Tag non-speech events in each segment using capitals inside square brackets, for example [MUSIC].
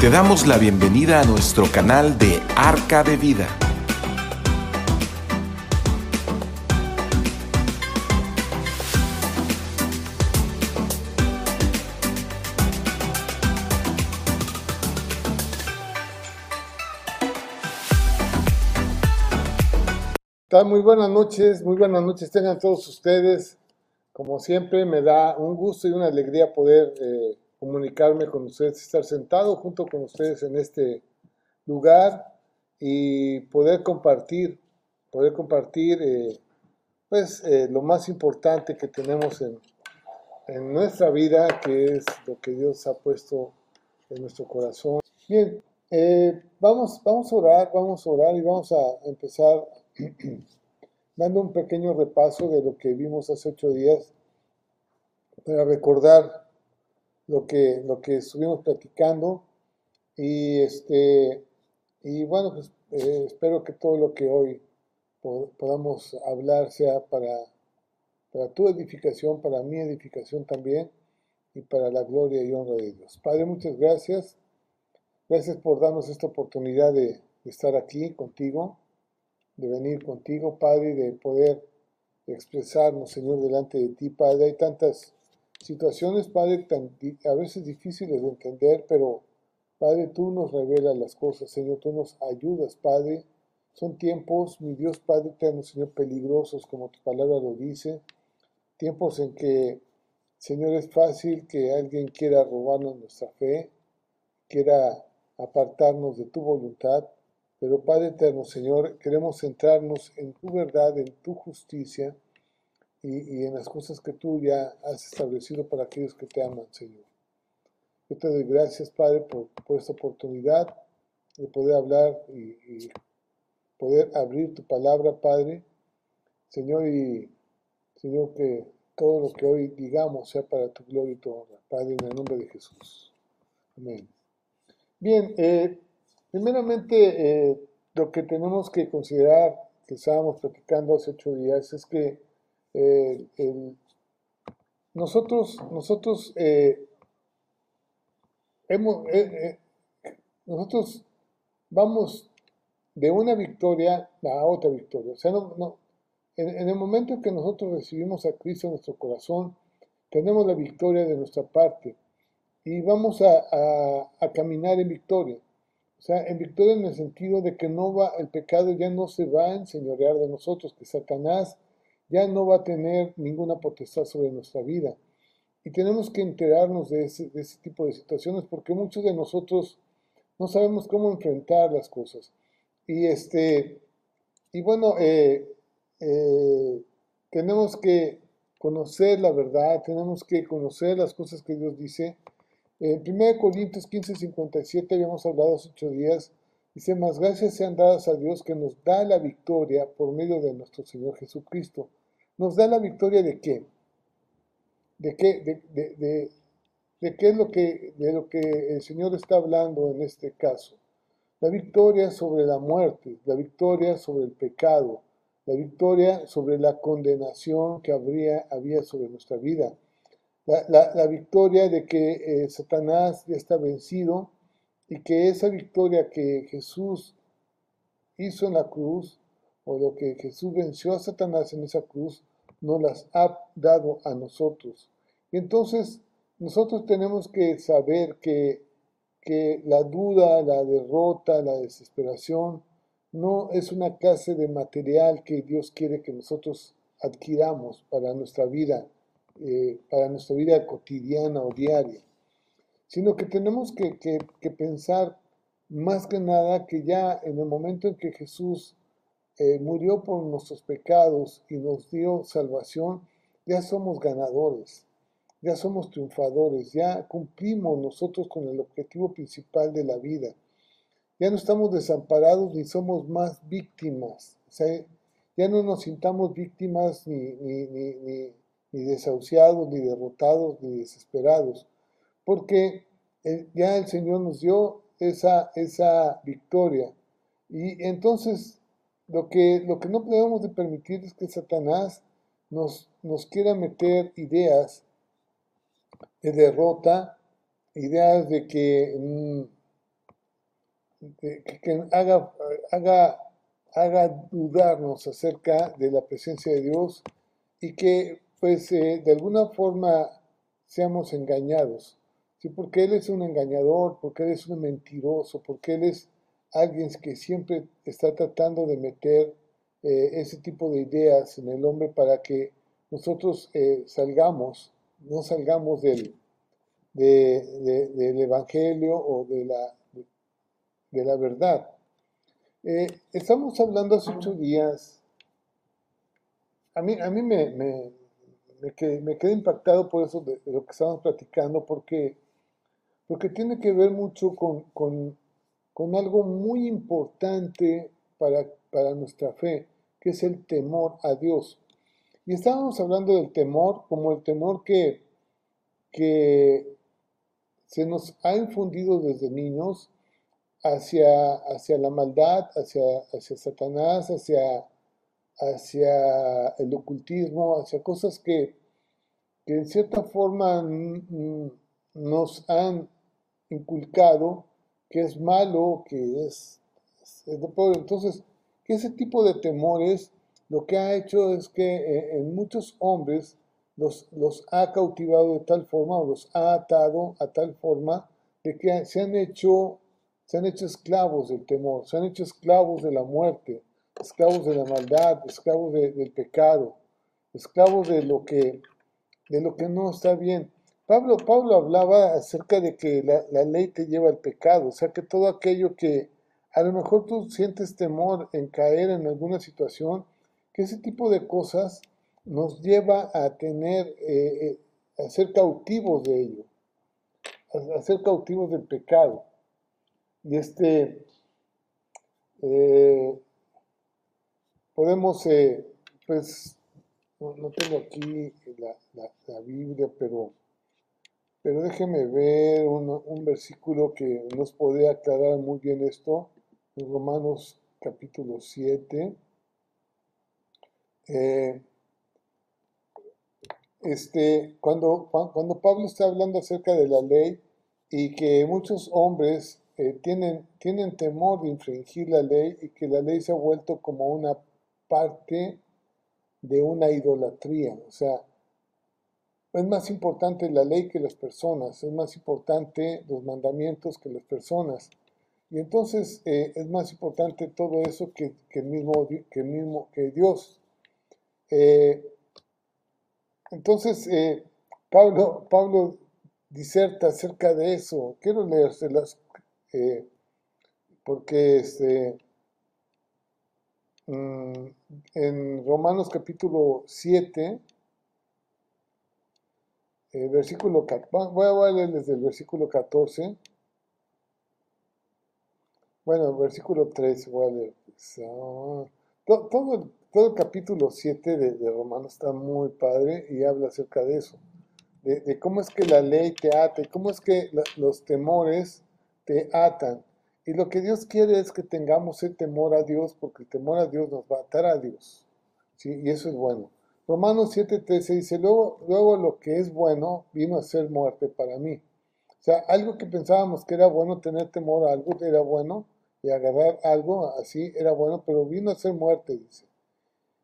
Te damos la bienvenida a nuestro canal de Arca de Vida. Muy buenas noches, muy buenas noches tengan todos ustedes. Como siempre, me da un gusto y una alegría poder eh, comunicarme con ustedes, estar sentado junto con ustedes en este lugar y poder compartir, poder compartir eh, pues eh, lo más importante que tenemos en, en nuestra vida, que es lo que Dios ha puesto en nuestro corazón. Bien, eh, vamos, vamos a orar, vamos a orar y vamos a empezar [CLEARS THROAT] dando un pequeño repaso de lo que vimos hace ocho días para recordar lo que, lo que estuvimos platicando. Y, este, y bueno, pues eh, espero que todo lo que hoy podamos hablar sea para, para tu edificación, para mi edificación también y para la gloria y honra de Dios. Padre, muchas gracias. Gracias por darnos esta oportunidad de, de estar aquí contigo, de venir contigo, Padre, y de poder expresarnos, Señor, delante de ti, Padre. Hay tantas situaciones, Padre, a veces difíciles de entender, pero Padre, tú nos revelas las cosas, Señor, tú nos ayudas, Padre. Son tiempos, mi Dios Padre eterno, Señor, peligrosos, como tu palabra lo dice. Tiempos en que, Señor, es fácil que alguien quiera robarnos nuestra fe, quiera apartarnos de tu voluntad. Pero Padre eterno, Señor, queremos centrarnos en tu verdad, en tu justicia y, en las cosas que tú ya has establecido para aquellos que te aman, Señor. Yo te doy gracias, Padre, por, esta oportunidad de poder hablar y, poder abrir tu palabra, Padre. Señor, y Señor, que todo lo que hoy digamos sea para tu gloria y tu honra, Padre, en el nombre de Jesús. Amén. Bien, eh, primeramente eh, lo que tenemos que considerar, que estábamos platicando hace ocho días, es que nosotros, nosotros eh, hemos, eh, eh, nosotros vamos de una victoria a otra victoria. O sea, no, en, el momento en que nosotros recibimos a Cristo en nuestro corazón, tenemos la victoria de nuestra parte y vamos a, a, caminar en victoria. O sea, en victoria en el sentido de que no va, el pecado ya no se va a enseñorear de nosotros, que Satanás ya no va a tener ninguna potestad sobre nuestra vida. Y tenemos que enterarnos de ese, tipo de situaciones porque muchos de nosotros no sabemos cómo enfrentar las cosas. Y, este, y bueno, eh, eh, tenemos que conocer la verdad, tenemos que conocer las cosas que Dios dice. En 1 Corintios 15, 57 habíamos hablado hace ocho días, dice, más gracias sean dadas a Dios que nos da la victoria por medio de nuestro Señor Jesucristo nos da la victoria de qué? ¿De qué, de, qué es lo que, de lo que el Señor está hablando en este caso? La victoria sobre la muerte, la victoria sobre el pecado, la victoria sobre la condenación que habría, había sobre nuestra vida, la, victoria de que eh, Satanás ya está vencido y que esa victoria que Jesús hizo en la cruz, o lo que Jesús venció a Satanás en esa cruz, nos las ha dado a nosotros. Y entonces nosotros tenemos que saber que, que la duda, la derrota, la desesperación, no es una clase de material que Dios quiere que nosotros adquiramos para nuestra vida, eh, para nuestra vida cotidiana o diaria, sino que tenemos que, que pensar más que nada que ya en el momento en que Jesús eh, murió por nuestros pecados y nos dio salvación, ya somos ganadores, ya somos triunfadores, ya cumplimos nosotros con el objetivo principal de la vida. Ya no estamos desamparados ni somos más víctimas. ya no nos sintamos víctimas ni, ni, desahuciados, ni derrotados, ni desesperados, porque ya el Señor nos dio esa, esa victoria. Y entonces lo que, lo que no podemos de permitir es que Satanás nos, nos quiera meter ideas de derrota, ideas de que, mm, que, haga, haga, haga dudarnos acerca de la presencia de Dios y que pues eh, de alguna forma seamos engañados. ¿sí? Porque Él es un engañador, porque Él es un mentiroso, porque Él es alguien que siempre está tratando de meter eh, ese tipo de ideas en el hombre para que nosotros eh, salgamos, no salgamos del, del Evangelio o de la, de la verdad. Eh, estamos hablando hace ocho días, a mí, a mí me, me, me, quedé, impactado por eso de, lo que estamos platicando, porque, porque tiene que ver mucho con, con algo muy importante para, para nuestra fe, que es el temor a Dios. Y estábamos hablando del temor como el temor que, que se nos ha infundido desde niños hacia, hacia la maldad, hacia, hacia Satanás, hacia, hacia el ocultismo, hacia cosas que, que en cierta forma nos han inculcado que es malo, que es, de pobre. Entonces, ese tipo de temores lo que ha hecho es que eh, en muchos hombres los, los ha cautivado de tal forma o los ha atado a tal forma de que se han hecho, se han hecho esclavos del temor, se han hecho esclavos de la muerte, esclavos de la maldad, esclavos del pecado, esclavos de lo que, de lo que no está bien. Pablo, Pablo hablaba acerca de que la, ley te lleva al pecado, o sea que todo aquello que a lo mejor tú sientes temor en caer en alguna situación, que ese tipo de cosas nos lleva a tener, eh, eh, a ser cautivos de ello, a, ser cautivos del pecado. Y este, eh, podemos, pues, no, tengo aquí la, Biblia, pero, pero déjeme ver un, un versículo que nos puede aclarar muy bien esto, en Romanos capítulo 7. Eh, este, cuando, cuando Pablo está hablando acerca de la ley y que muchos hombres eh, tienen, tienen temor de infringir la ley y que la ley se ha vuelto como una parte de una idolatría. O sea, es más importante la ley que las personas, es más importante los mandamientos que las personas. Y entonces eh, es más importante todo eso que, que, mismo, que, mismo, Dios. Eh, entonces, eh, Pablo, Pablo diserta acerca de eso. Quiero leérselas porque este, mm, en Romanos capítulo 7, versículo, voy a leer desde el versículo 14. Bueno, versículo 3 voy a leer. Todo, el todo el capítulo 7 de, de, Romanos está muy padre y habla acerca de eso, de, cómo es que la ley te ata y cómo es que los temores te atan. Y lo que Dios quiere es que tengamos el temor a Dios, porque el temor a Dios nos va a atar a Dios. ¿sí? Y eso es bueno. Romanos 7:13 dice, luego, luego lo que es bueno vino a ser muerte para mí. O sea, algo que pensábamos que era bueno, tener temor a algo era bueno, y agarrar algo así era bueno, pero vino a ser muerte, dice.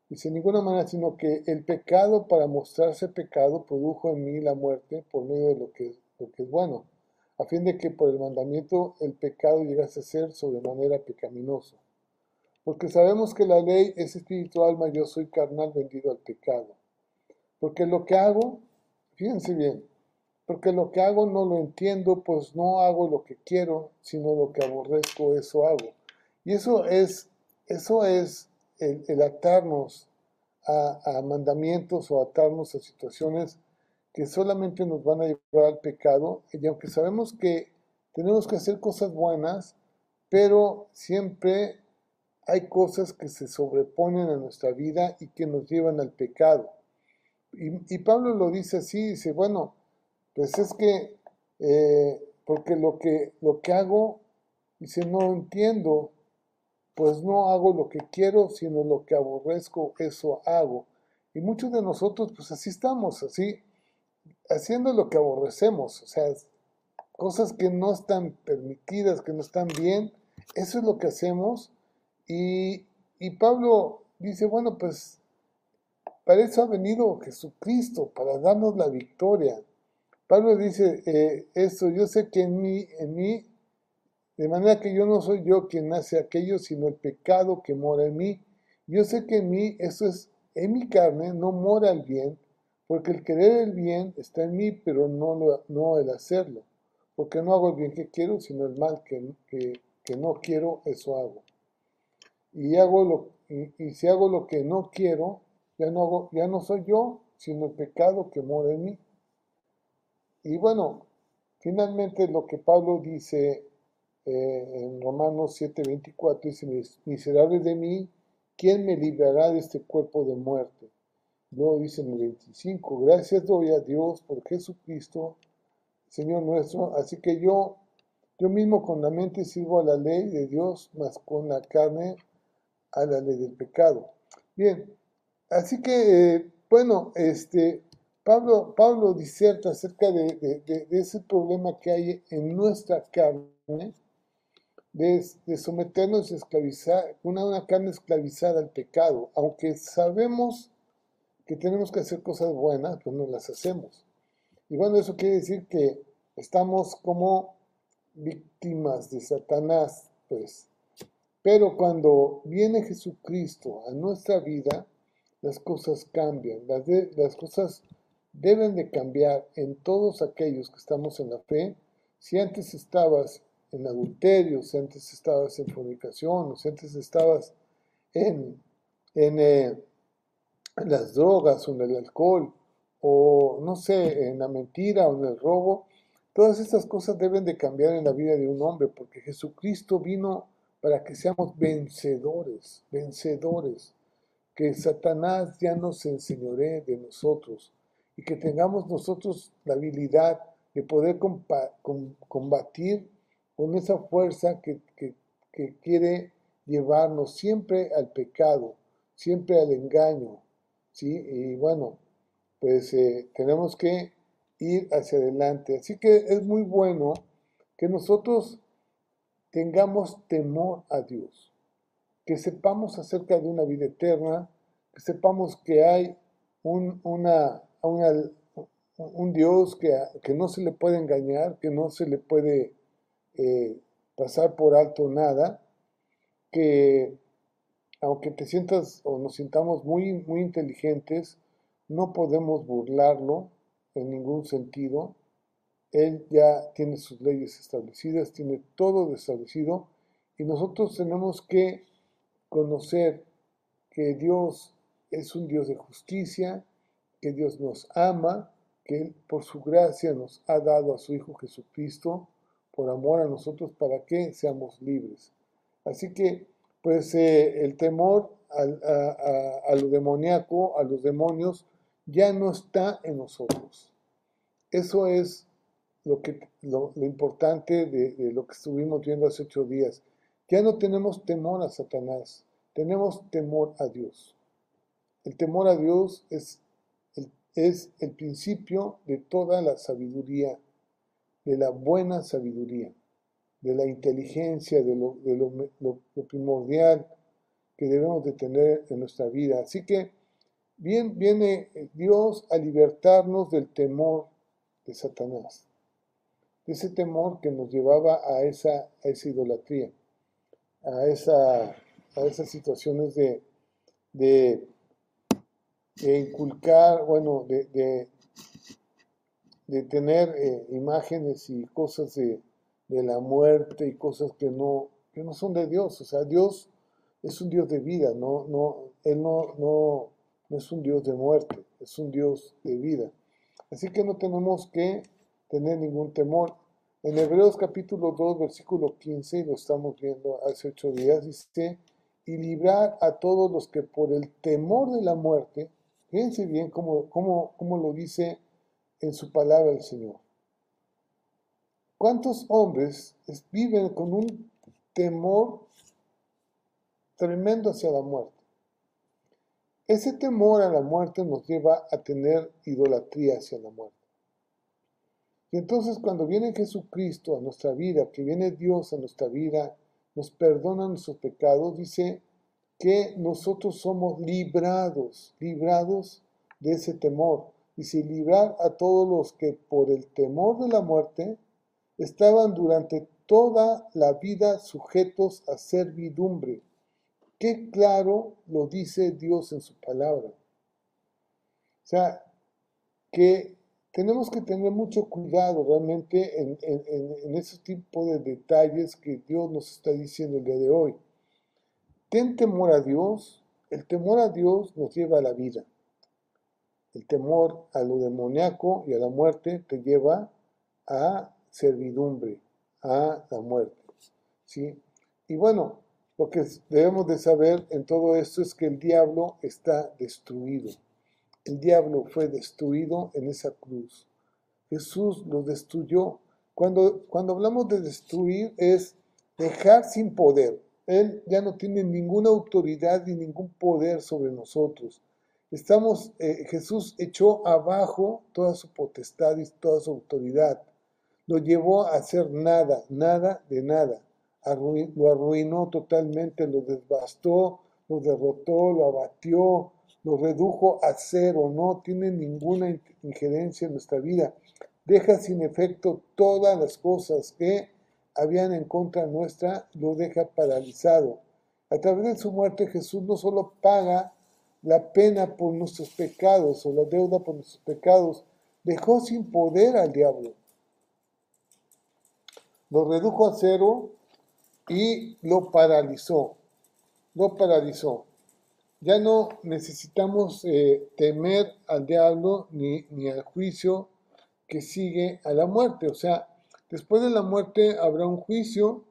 Y sin ninguna manera, sino que el pecado para mostrarse pecado produjo en mí la muerte por medio de lo que, lo que es bueno, a fin de que por el mandamiento el pecado llegase a ser sobremanera pecaminoso. Porque sabemos que la ley es espiritual, mas yo soy carnal vendido al pecado. Porque lo que hago, fíjense bien, porque lo que hago no lo entiendo, pues no hago lo que quiero, sino lo que aborrezco, eso hago. Y eso es, eso es el, atarnos a, mandamientos o atarnos a situaciones que solamente nos van a llevar al pecado, y aunque sabemos que tenemos que hacer cosas buenas, pero siempre hay cosas que se sobreponen a nuestra vida y que nos llevan al pecado. Y, Pablo lo dice así, dice, bueno, pues es que, eh, porque lo que, lo que hago, dice, no entiendo, pues no hago lo que quiero, sino lo que aborrezco, eso hago. Y muchos de nosotros, pues así estamos, así, haciendo lo que aborrecemos, o sea, cosas que no están permitidas, que no están bien, Eso es lo que hacemos y, Pablo dice, bueno, pues para eso ha venido Jesucristo, para darnos la victoria. Pablo dice eh, esto, yo sé que en mí, en mí, de manera que yo no soy yo quien hace aquello, sino el pecado que mora en mí. Yo sé que en mí, eso es, en mi carne no mora el bien, porque el querer el bien está en mí, pero no, no el hacerlo. Porque no hago el bien que quiero, sino el mal que, no quiero, eso hago. Y, hago lo, y si hago lo que no quiero, ya no, hago, ya no soy yo, sino el pecado que mora en mí. Y bueno, finalmente lo que Pablo dice eh, en Romanos 7:24 dice, miserable de mí, ¿quién me librará de este cuerpo de muerte? Luego dice en el 25, gracias doy a Dios por Jesucristo, Señor nuestro, así que yo, yo mismo con la mente sirvo a la ley de Dios, más con la carne a la ley del pecado. Bien, Así que, eh, bueno, este, Pablo, Pablo diserta acerca de, ese problema que hay en nuestra carne, de, someternos a esclavizar, una, una carne esclavizada al pecado, aunque sabemos que tenemos que hacer cosas buenas, pues no las hacemos. Y bueno, eso quiere decir que estamos como víctimas de Satanás, pues. Pero cuando viene Jesucristo a nuestra vida, las cosas cambian, las, cosas deben de cambiar en todos aquellos que estamos en la fe. Si antes estabas en adulterio, si antes estabas en fornicación, si antes estabas en, eh, en, las drogas o en el alcohol, o no sé, en la mentira o en el robo, todas estas cosas deben de cambiar en la vida de un hombre, porque Jesucristo vino para que seamos vencedores, vencedores que Satanás ya no se enseñoree de nosotros y que tengamos nosotros la habilidad de poder combatir con esa fuerza que, quiere llevarnos siempre al pecado, siempre al engaño. ¿sí? Y bueno, pues eh, tenemos que ir hacia adelante. Así que es muy bueno que nosotros tengamos temor a Dios que sepamos acerca de una vida eterna, que sepamos que hay un, una, un Dios que, no se le puede engañar, que no se le puede eh, pasar por alto nada, que aunque te sientas o nos sintamos muy inteligentes, no podemos burlarlo en ningún sentido. Él ya tiene sus leyes establecidas, tiene todo establecido y nosotros tenemos que conocer que Dios es un Dios de justicia, que Dios nos ama, que Él por su gracia nos ha dado a su Hijo Jesucristo por amor a nosotros para que seamos libres. Así que, pues eh, el temor a, lo demoníaco, a los demonios, ya no está en nosotros. Eso es lo, que, lo, importante de, de, lo que estuvimos viendo hace ocho días. Ya no tenemos temor a Satanás, tenemos temor a Dios. El temor a Dios es el, es el principio de toda la sabiduría, de la buena sabiduría, de la inteligencia, de lo, de lo, primordial que debemos de tener en nuestra vida. Así que bien, viene Dios a libertarnos del temor de Satanás, de ese temor que nos llevaba a esa, a esa idolatría a, esa, a esas situaciones de, de, inculcar, bueno, de, de, tener eh, imágenes y cosas de, la muerte y cosas que no, que no son de Dios. O sea, Dios es un Dios de vida, no, no, Él no, no es un Dios de muerte, es un Dios de vida. Así que no tenemos que tener ningún temor. En Hebreos capítulo 2, versículo 15, lo estamos viendo hace ocho días, dice, y librar a todos los que por el temor de la muerte, fíjense bien cómo, cómo lo dice en su palabra el Señor. ¿Cuántos hombres viven con un temor tremendo hacia la muerte? Ese temor a la muerte nos lleva a tener idolatría hacia la muerte. Y entonces cuando viene Jesucristo a nuestra vida, que viene Dios a nuestra vida, nos perdona nuestros pecados, dice que nosotros somos librados, librados de ese temor. Dice, librar a todos los que por el temor de la muerte estaban durante toda la vida sujetos a servidumbre. Qué claro lo dice Dios en su palabra. O sea, que tenemos que tener mucho cuidado realmente en, en, ese tipo de detalles que Dios nos está diciendo el día de hoy. Ten temor a Dios. El temor a Dios nos lleva a la vida. El temor a lo demoníaco y a la muerte te lleva a servidumbre, a la muerte. ¿sí? Y bueno, lo que debemos de saber en todo esto es que el diablo está destruido. El diablo fue destruido en esa cruz. Jesús lo destruyó. Cuando, cuando hablamos de destruir es dejar sin poder. Él ya no tiene ninguna autoridad ni ningún poder sobre nosotros. Estamos, eh, Jesús echó abajo toda su potestad y toda su autoridad. Lo llevó a hacer nada, nada de nada. lo arruinó totalmente, lo devastó, lo derrotó, lo abatió, lo redujo a cero, no tiene ninguna injerencia en nuestra vida. Deja sin efecto todas las cosas que habían en contra nuestra, lo deja paralizado. A través de su muerte Jesús no solo paga la pena por nuestros pecados o la deuda por nuestros pecados, dejó sin poder al diablo. Lo redujo a cero y lo paralizó. Lo paralizó ya no necesitamos eh, temer al diablo ni, ni, al juicio que sigue a la muerte. O sea, después de la muerte habrá un juicio,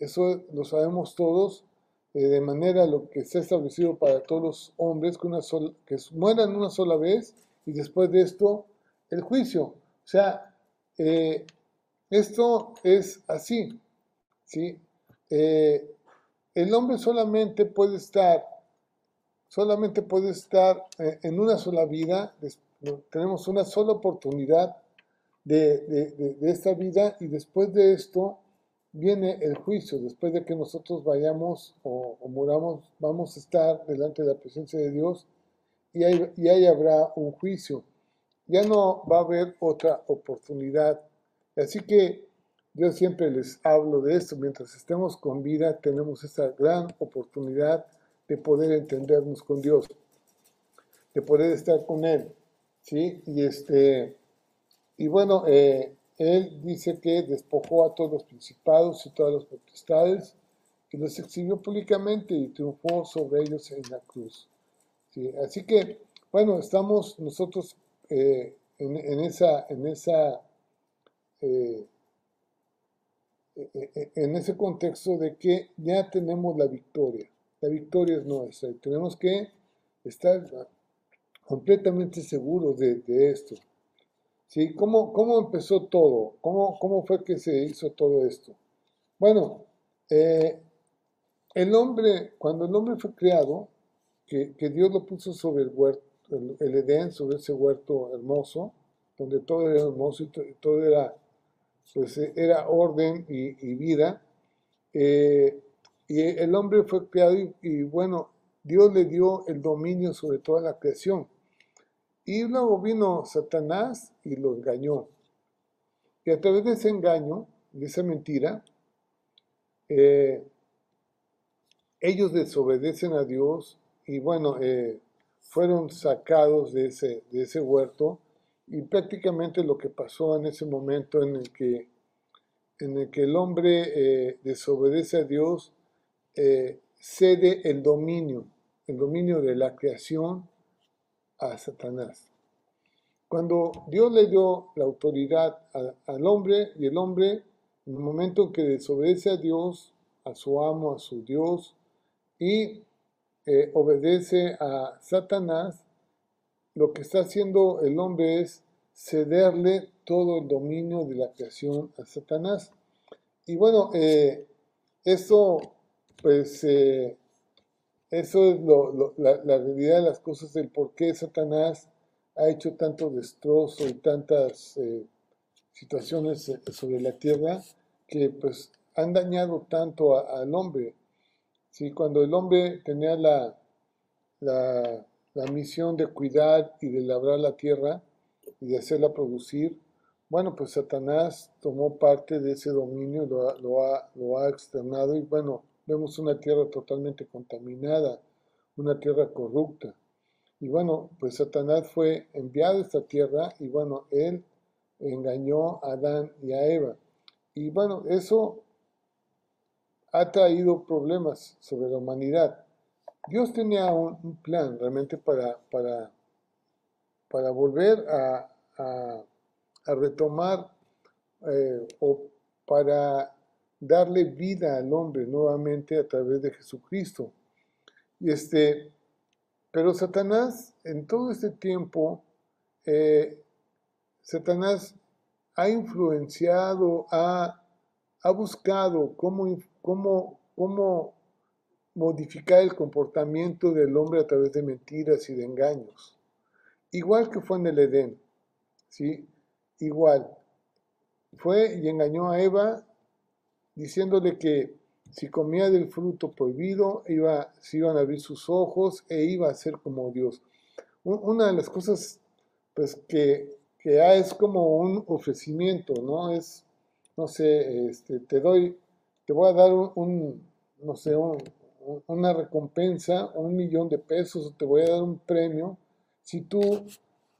eso lo sabemos todos, eh, de manera lo que está establecido para todos los hombres, que, una que mueran una sola vez y después de esto el juicio. O sea, eh, esto es así. ¿sí? el hombre solamente puede estar solamente puede estar eh, en una sola vida, tenemos una sola oportunidad de, esta vida y después de esto viene el juicio, después de que nosotros vayamos o, muramos, vamos a estar delante de la presencia de Dios y ahí, y ahí habrá un juicio. Ya no va a haber otra oportunidad. Así que yo siempre les hablo de esto, mientras estemos con vida tenemos esa gran oportunidad de poder entendernos con Dios, de poder estar con Él, ¿sí? Y, este, y bueno, eh, Él dice que despojó a todos los principados y todas las potestades y los exhibió públicamente y triunfó sobre ellos en la cruz. ¿sí? Así que, bueno, estamos nosotros eh, en, esa, en esa eh, en ese contexto de que ya tenemos la victoria. La victoria es nuestra y tenemos que estar completamente seguros de, esto. ¿Sí? ¿Cómo, ¿Cómo, empezó todo? ¿Cómo, ¿Cómo, fue que se hizo todo esto? Bueno, eh, el hombre, cuando el hombre fue creado, que, Dios lo puso sobre el huerto, el, Edén, sobre ese huerto hermoso, donde todo era hermoso y todo era, pues, era orden y, vida, eh, y el hombre fue creado y, bueno, Dios le dio el dominio sobre toda la creación. Y luego vino Satanás y lo engañó. Y a través de ese engaño, de esa mentira, eh, ellos desobedecen a Dios y bueno, eh, fueron sacados de ese, de ese huerto y prácticamente lo que pasó en ese momento en el que, en el, que el hombre eh, desobedece a Dios, eh, cede el dominio, el dominio de la creación a Satanás. Cuando Dios le dio la autoridad al hombre y el hombre, en el momento en que desobedece a Dios, a su amo, a su Dios, y eh, obedece a Satanás, lo que está haciendo el hombre es cederle todo el dominio de la creación a Satanás. Y bueno, eh, pues eh, eso es la, realidad de las cosas, el por qué Satanás ha hecho tanto destrozo y tantas eh, situaciones eh, sobre la tierra, que pues han dañado tanto al hombre. ¿sí? Cuando el hombre tenía la, la, la, misión de cuidar y de labrar la tierra y de hacerla producir, bueno, pues Satanás tomó parte de ese dominio, lo, lo, ha, lo ha externado y bueno, vemos una tierra totalmente contaminada, una tierra corrupta. Y bueno, pues Satanás fue enviado a esta tierra y bueno, él engañó a Adán y a Eva. Y bueno, eso ha traído problemas sobre la humanidad. Dios tenía un, plan realmente para, para, para volver a, a, retomar eh, o para darle vida al hombre nuevamente a través de Jesucristo. Y este, pero Satanás en todo este tiempo, eh, Satanás ha influenciado, ha, ha buscado cómo, cómo, cómo modificar el comportamiento del hombre a través de mentiras y de engaños. Igual que fue en el Edén, ¿sí? Igual. Fue y engañó a Eva diciéndole que si comía del fruto prohibido, iba, se iban a abrir sus ojos e iba a ser como Dios. Una de las cosas pues, que, que es como un ofrecimiento, ¿no? Es, no sé, este, te doy, te voy a dar un, no sé, una recompensa, un millón de pesos, te voy a dar un premio si tú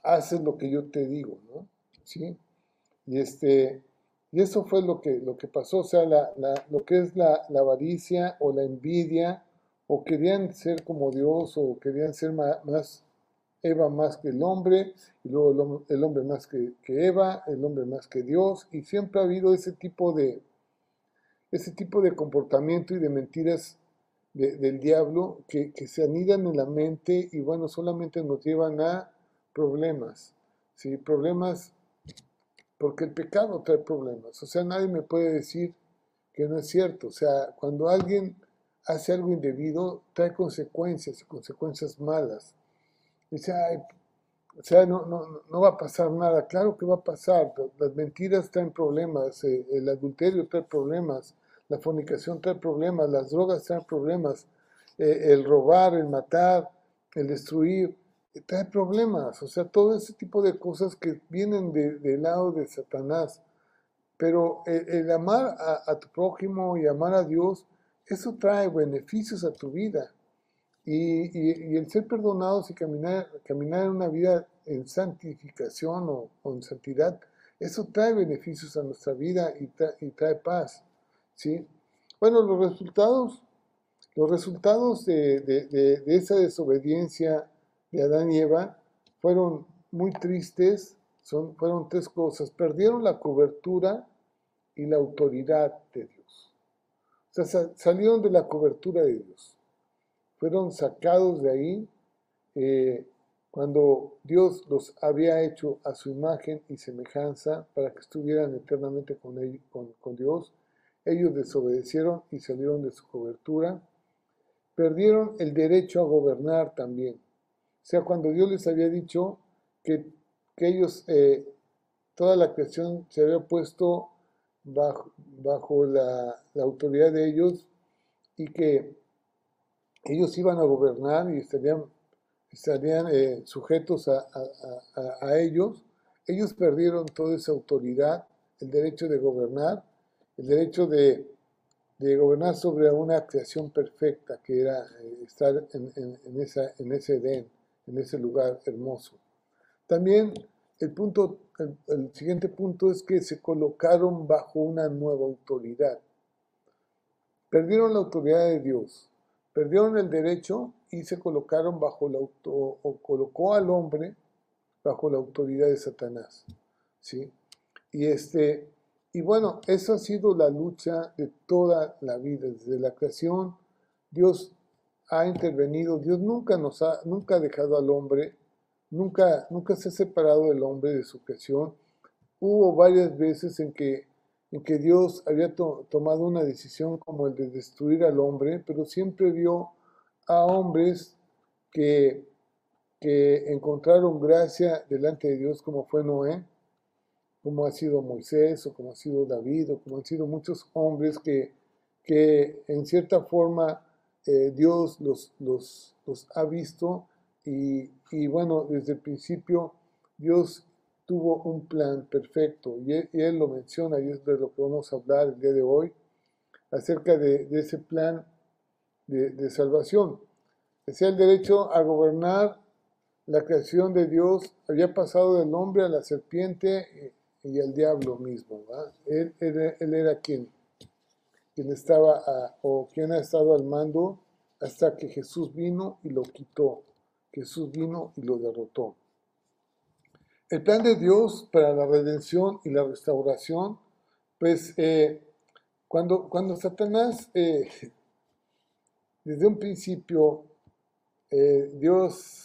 haces lo que yo te digo, ¿no? ¿Sí? Y este, y eso fue lo que, lo que pasó, o sea, la, lo que es la, avaricia o la envidia, o querían ser como Dios, o querían ser más, Eva más que el hombre, y luego el, hombre más que, Eva, el hombre más que Dios, y siempre ha habido ese tipo de, ese tipo de comportamiento y de mentiras del diablo que, que, se anidan en la mente y bueno, solamente nos llevan a problemas, ¿sí? problemas porque el pecado trae problemas. O sea, nadie me puede decir que no es cierto. O sea, cuando alguien hace algo indebido, trae consecuencias, consecuencias malas. Dice, ay, o sea, no, no, no va a pasar nada. Claro que va a pasar. Las mentiras traen problemas, eh, el adulterio trae problemas, la fornicación trae problemas, las drogas traen problemas, eh, el robar, el matar, el destruir trae problemas, o sea, todo ese tipo de cosas que vienen del lado de Satanás. Pero el, amar a, tu prójimo y amar a Dios, eso trae beneficios a tu vida. Y, el ser perdonados y caminar, caminar en una vida en santificación o, en santidad, eso trae beneficios a nuestra vida y, trae, paz. ¿sí? Bueno, los resultados, los resultados de, de esa desobediencia de Adán y Eva fueron muy tristes, son, fueron tres cosas. Perdieron la cobertura y la autoridad de Dios. O sea, salieron de la cobertura de Dios. Fueron sacados de ahí eh, cuando Dios los había hecho a su imagen y semejanza para que estuvieran eternamente con, él, con, Dios. Ellos desobedecieron y salieron de su cobertura. Perdieron el derecho a gobernar también sea, cuando Dios les había dicho que, ellos, eh, toda la creación se había puesto bajo, bajo la, autoridad de ellos y que ellos iban a gobernar y estarían, estarían eh, sujetos a, ellos, ellos perdieron toda esa autoridad, el derecho de gobernar, el derecho de, gobernar sobre una creación perfecta que era eh, estar en, esa, en ese Edén en ese lugar hermoso. También el, punto, el, siguiente punto es que se colocaron bajo una nueva autoridad. Perdieron la autoridad de Dios, perdieron el derecho y se colocaron bajo la auto, o colocó al hombre bajo la autoridad de Satanás. ¿sí? Y, este, y bueno, eso ha sido la lucha de toda la vida, desde la creación. Dios ha intervenido, Dios nunca nos ha, nunca ha dejado al hombre, nunca, nunca se ha separado del hombre de su creación. Hubo varias veces en que, en que Dios había tomado una decisión como el de destruir al hombre, pero siempre vio a hombres que, que encontraron gracia delante de Dios, como fue Noé, como ha sido Moisés o como ha sido David o como han sido muchos hombres que, que en cierta forma eh, Dios los, los, ha visto y, y, bueno, desde el principio Dios tuvo un plan perfecto y él, lo menciona y es de lo que vamos a hablar el día de hoy acerca de, ese plan de, de salvación. Decía el derecho a gobernar la creación de Dios había pasado del hombre a la serpiente y al diablo mismo. Él, él, era quien, quien estaba o quien ha estado al mando hasta que Jesús vino y lo quitó. Jesús vino y lo derrotó. El plan de Dios para la redención y la restauración, pues eh, cuando, cuando Satanás, eh, [LAUGHS] desde un principio, eh, Dios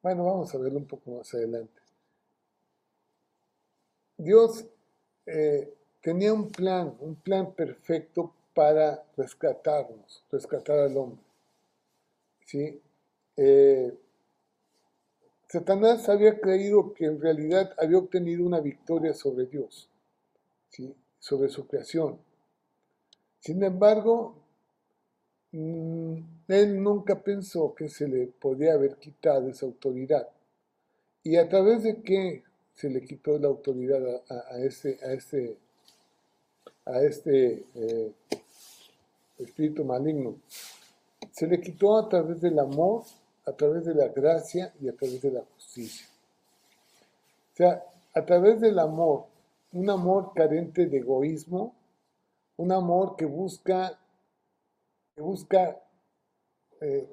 bueno, vamos a verlo un poco más adelante. Dios tenía un plan, un plan perfecto para rescatarnos, rescatar al hombre. Eh, Satanás había creído que en realidad había obtenido una victoria sobre Dios, sobre su creación. Sin embargo, Mm, él nunca pensó que se le podía haber quitado esa autoridad. ¿Y a través de qué se le quitó la autoridad a, a este, a este eh, espíritu maligno? Se le quitó a través del amor, a través de la gracia y a través de la justicia. O sea, a través del amor, un amor carente de egoísmo, un amor que busca que busca eh,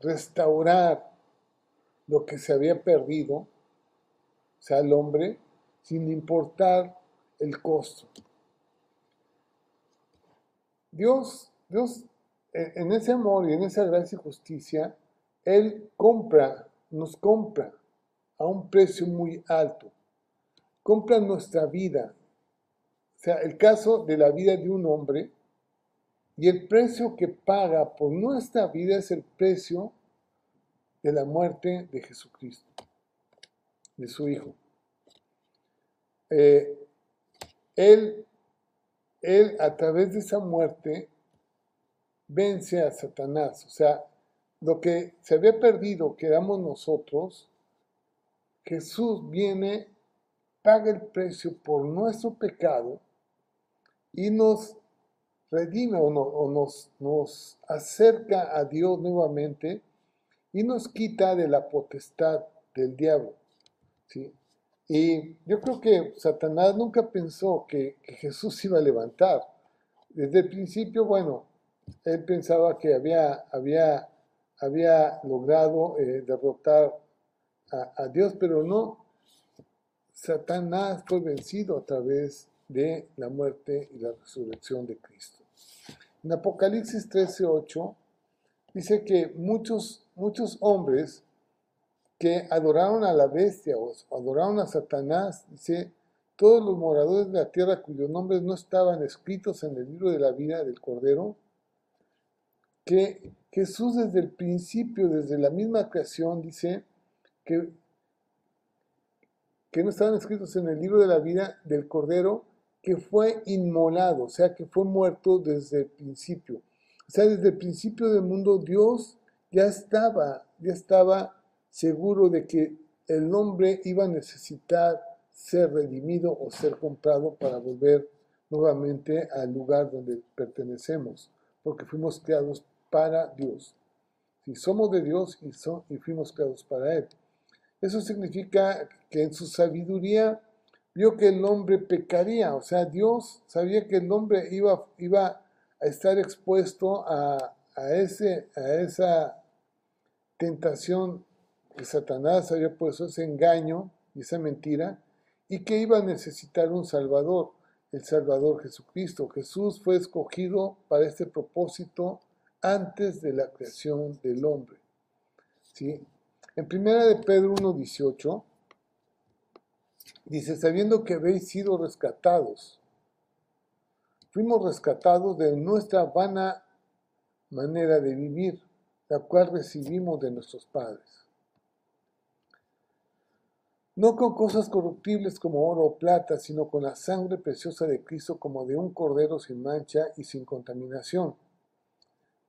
restaurar lo que se había perdido, o sea, el hombre, sin importar el costo. Dios, Dios, en ese amor y en esa gracia y justicia, Él compra, nos compra a un precio muy alto. Compra nuestra vida. O sea, el caso de la vida de un hombre y el precio que paga por nuestra vida es el precio de la muerte de Jesucristo, de su Hijo. Eh, él, él a través de esa muerte vence a Satanás. O sea, lo que se había perdido, que nosotros, Jesús viene, paga el precio por nuestro pecado y nos redime o, nos, nos acerca a Dios nuevamente y nos quita de la potestad del diablo. ¿sí? Y yo creo que Satanás nunca pensó que, Jesús iba a levantar. Desde el principio, bueno, él pensaba que había, había, había logrado eh, derrotar a, a, Dios, pero no. Satanás fue vencido a través de la muerte y la resurrección de Cristo. En Apocalipsis 13:8 dice que muchos, muchos hombres que adoraron a la bestia o adoraron a Satanás, dice, todos los moradores de la tierra cuyos nombres no estaban escritos en el libro de la vida del Cordero, que Jesús desde el principio, desde la misma creación, dice que, que no estaban escritos en el libro de la vida del Cordero, que fue inmolado, o sea, que fue muerto desde el principio. O sea, desde el principio del mundo Dios ya estaba, ya estaba seguro de que el hombre iba a necesitar ser redimido o ser comprado para volver nuevamente al lugar donde pertenecemos, porque fuimos creados para Dios. Si somos de Dios y, y fuimos creados para Él. Eso significa que en su sabiduría vio que el hombre pecaría, o sea, Dios sabía que el hombre iba, iba a estar expuesto a, ese, a esa tentación que Satanás había puesto, ese engaño y esa mentira, y que iba a necesitar un Salvador, el Salvador Jesucristo. Jesús fue escogido para este propósito antes de la creación del hombre. ¿Sí? En primera de Pedro 1.18 Dice, sabiendo que habéis sido rescatados. Fuimos rescatados de nuestra vana manera de vivir, la cual recibimos de nuestros padres. No con cosas corruptibles como oro o plata, sino con la sangre preciosa de Cristo como de un cordero sin mancha y sin contaminación,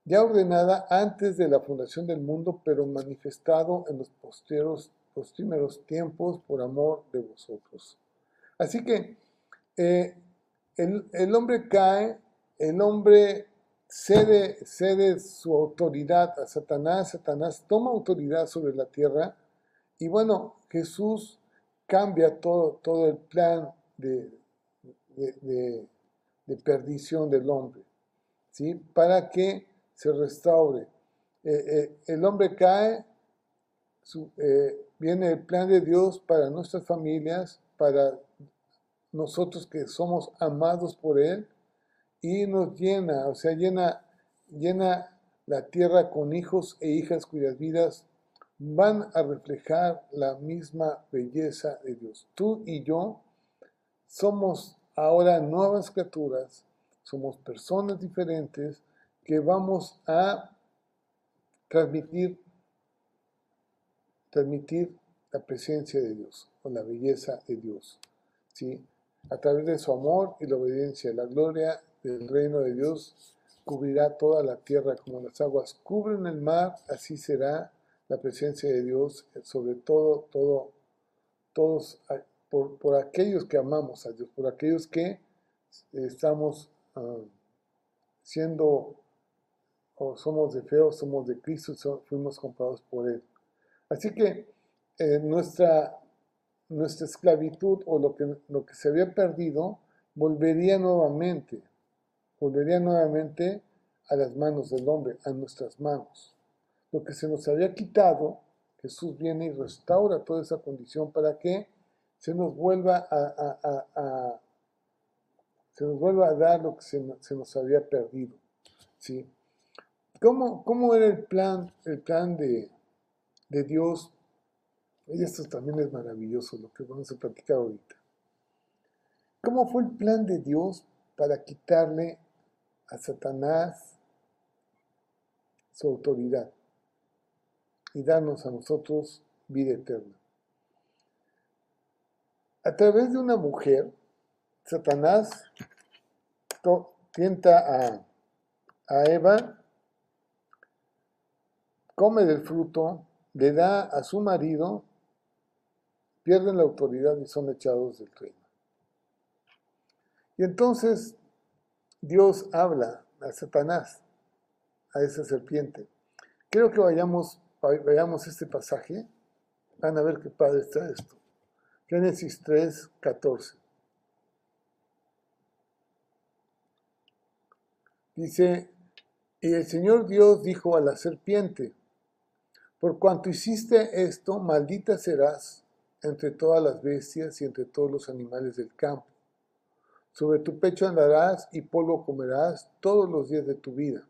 ya ordenada antes de la fundación del mundo, pero manifestado en los posteros, primeros tiempos por amor de vosotros. Así que eh, el, el, hombre cae, el hombre cede, cede su autoridad a Satanás, Satanás toma autoridad sobre la tierra, y bueno, Jesús cambia todo, todo el plan de, de, perdición del hombre, ¿sí? Para que se restaure. Eh, eh, el hombre cae, eh, viene el plan de Dios para nuestras familias, para nosotros que somos amados por Él, y nos llena, o sea, llena, llena la tierra con hijos e hijas cuyas vidas van a reflejar la misma belleza de Dios. Tú y yo somos ahora nuevas criaturas, somos personas diferentes que vamos a transmitir, transmitir la presencia de Dios o la belleza de Dios. ¿sí? A través de su amor y la obediencia, la gloria del reino de Dios cubrirá toda la tierra como las aguas cubren el mar, así será la presencia de Dios, sobre todo, todo, todos, por, aquellos que amamos a Dios, por aquellos que estamos ah, siendo, o somos de fe, o somos de Cristo, fuimos comprados por Él. Así que eh, nuestra, nuestra esclavitud o lo que, lo que se había perdido volvería nuevamente, volvería nuevamente a las manos del hombre, a nuestras manos lo que se nos había quitado, Jesús viene y restaura toda esa condición para que se nos vuelva a, se nos vuelva a dar lo que se, nos había perdido. ¿sí? ¿Cómo, ¿Cómo, era el plan, el plan de, de Dios? Y esto también es maravilloso, lo que vamos a platicar ahorita. ¿Cómo fue el plan de Dios para quitarle a Satanás su autoridad? Y darnos a nosotros vida eterna. A través de una mujer, Satanás tienta a, Eva, come del fruto, le da a su marido, pierden la autoridad y son echados del reino. Y entonces Dios habla a Satanás, a esa serpiente. Quiero que vayamos veamos este pasaje, van a ver qué padre está esto. Génesis 3, 14. Dice, y el Señor Dios dijo a la serpiente, por cuanto hiciste esto, maldita serás entre todas las bestias y entre todos los animales del campo. Sobre tu pecho andarás y polvo comerás todos los días de tu vida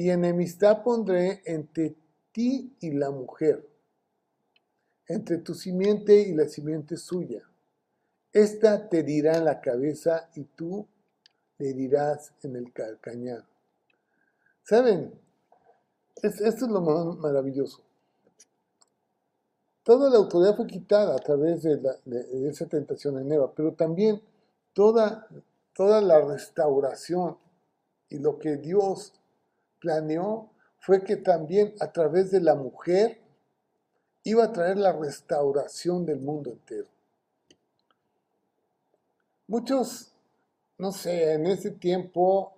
y enemistad pondré entre ti y la mujer, entre tu simiente y la simiente suya. Esta te dirá en la cabeza y tú le dirás en el calcañar. ¿Saben? esto es lo más maravilloso. Toda la autoridad fue quitada a través de, esa tentación en Eva, pero también toda, toda la restauración y lo que Dios planeó fue que también a través de la mujer iba a traer la restauración del mundo entero. Muchos, no sé, en ese tiempo,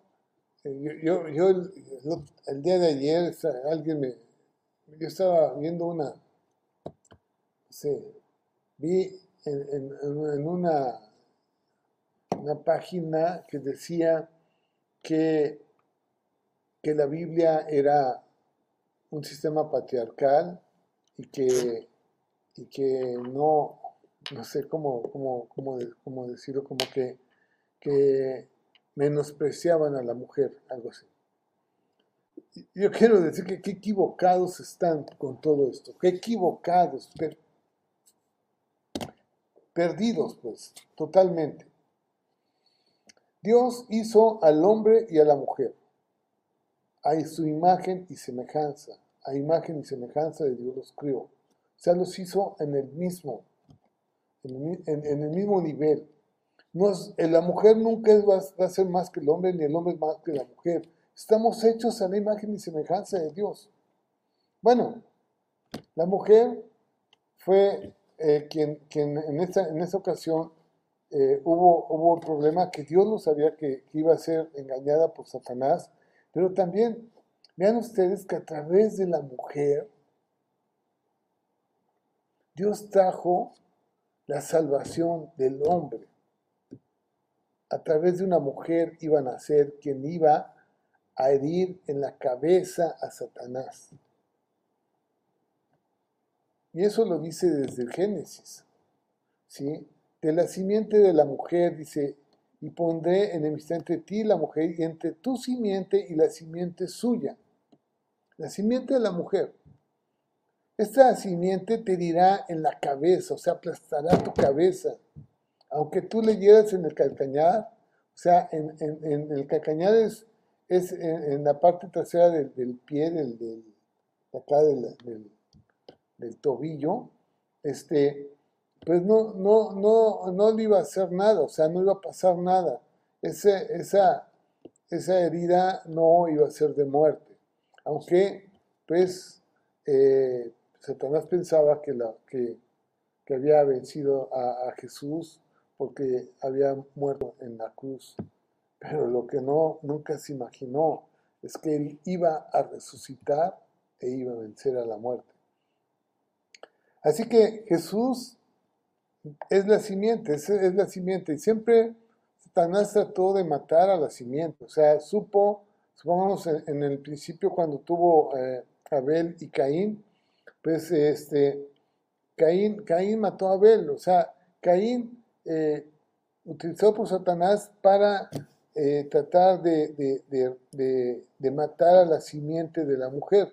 eh, yo, yo, el, día de ayer, alguien me, yo estaba viendo una, no sé, vi en, en una, una página que decía que que la Biblia era un sistema patriarcal y que, y que no, no sé cómo, cómo, cómo, decirlo, como que, menospreciaban a la mujer, algo así. Yo quiero decir que qué equivocados están con todo esto, qué equivocados, perdidos pues, totalmente. Dios hizo al hombre y a la mujer a su imagen y semejanza, a imagen y semejanza de Dios los crió. sea, los hizo en el mismo, en, el mismo nivel. No es, la mujer nunca va, va, a ser más que el hombre, ni el hombre más que la mujer. Estamos hechos a la imagen y semejanza de Dios. Bueno, la mujer fue eh, quien, quien, en, esta, en esta ocasión eh, hubo, hubo un problema que Dios lo sabía que, iba a ser engañada por Satanás, pero también vean ustedes que a través de la mujer Dios trajo la salvación del hombre. A través de una mujer iban a ser quien iba a herir en la cabeza a Satanás. Y eso lo dice desde el Génesis. ¿sí? De la simiente de la mujer, dice, y pondré enemistad entre ti y la mujer, y entre tu simiente y la simiente suya. La simiente de la mujer. Esta simiente te dirá en la cabeza, o sea, aplastará tu cabeza. Aunque tú le en el calcañar, o sea, en, el calcañar es, es en, la parte trasera del, pie, del, del, acá del, del tobillo, este, pues no, no, no, no le iba a hacer nada, o sea, no iba a pasar nada. Esa, esa herida no iba a ser de muerte. Aunque, pues, eh, Satanás pensaba que, la, que, había vencido a, a, Jesús porque había muerto en la cruz. Pero lo que no, nunca se imaginó es que él iba a resucitar e iba a vencer a la muerte. Así que Jesús es la simiente, es, la simiente. Y siempre Satanás trató de matar a la simiente. O sea, supo, supongamos en, el principio cuando tuvo eh, Abel y Caín, pues este, Caín, Caín mató a Abel. O sea, Caín eh, utilizó por Satanás para eh, tratar de, de, matar a la simiente de la mujer.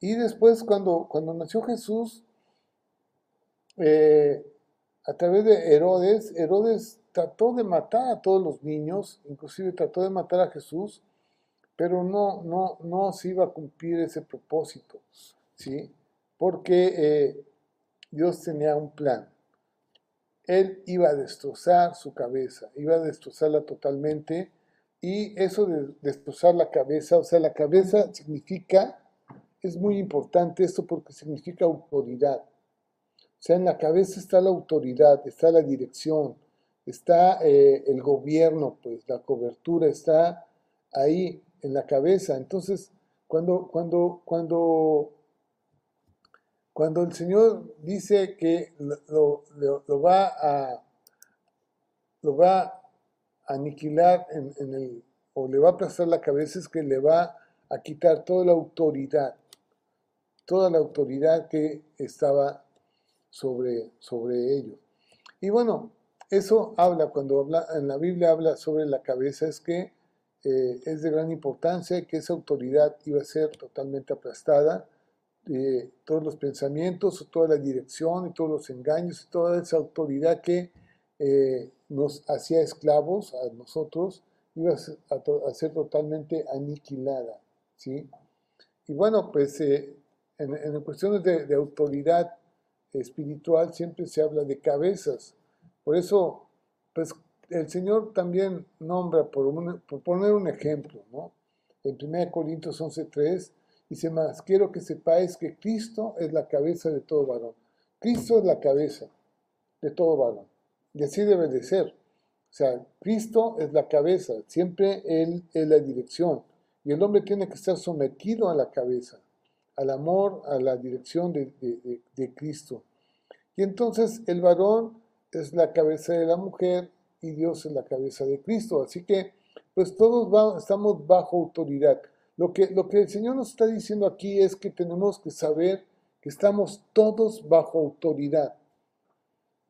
Y después cuando, cuando nació Jesús, eh, a través de Herodes, Herodes trató de matar a todos los niños, inclusive trató de matar a Jesús, pero no, no, no se iba a cumplir ese propósito, ¿sí? Porque eh, Dios tenía un plan. Él iba a destrozar su cabeza, iba a destrozarla totalmente, y eso de destrozar la cabeza, o sea, la cabeza significa, es muy importante esto porque significa autoridad. O sea, en la cabeza está la autoridad, está la dirección, está eh, el gobierno, pues la cobertura está ahí en la cabeza. Entonces, cuando, cuando, cuando, cuando el Señor dice que lo, va a lo va a aniquilar en, en, el, o le va a aplastar la cabeza, es que le va a quitar toda la autoridad, toda la autoridad que estaba sobre, sobre ellos. Y bueno, eso habla, cuando habla, en la Biblia habla sobre la cabeza, es que eh, es de gran importancia que esa autoridad iba a ser totalmente aplastada. Eh, todos los pensamientos, toda la dirección y todos los engaños, toda esa autoridad que eh, nos hacía esclavos a nosotros, iba a ser, totalmente aniquilada. ¿sí? Y bueno, pues en, en cuestiones de autoridad espiritual siempre se habla de cabezas. Por eso, pues el Señor también nombra, por, poner un ejemplo, ¿no? En 1 Corintios 11.3 dice más, quiero que sepáis que Cristo es la cabeza de todo varón. Cristo es la cabeza de todo varón. Y así debe de ser. O sea, Cristo es la cabeza, siempre Él es la dirección. Y el hombre tiene que estar sometido a la cabeza al amor, a la dirección de, Cristo. Y entonces el varón es la cabeza de la mujer y Dios es la cabeza de Cristo. Así que, pues todos estamos bajo autoridad. Lo que, lo que el Señor nos está diciendo aquí es que tenemos que saber que estamos todos bajo autoridad.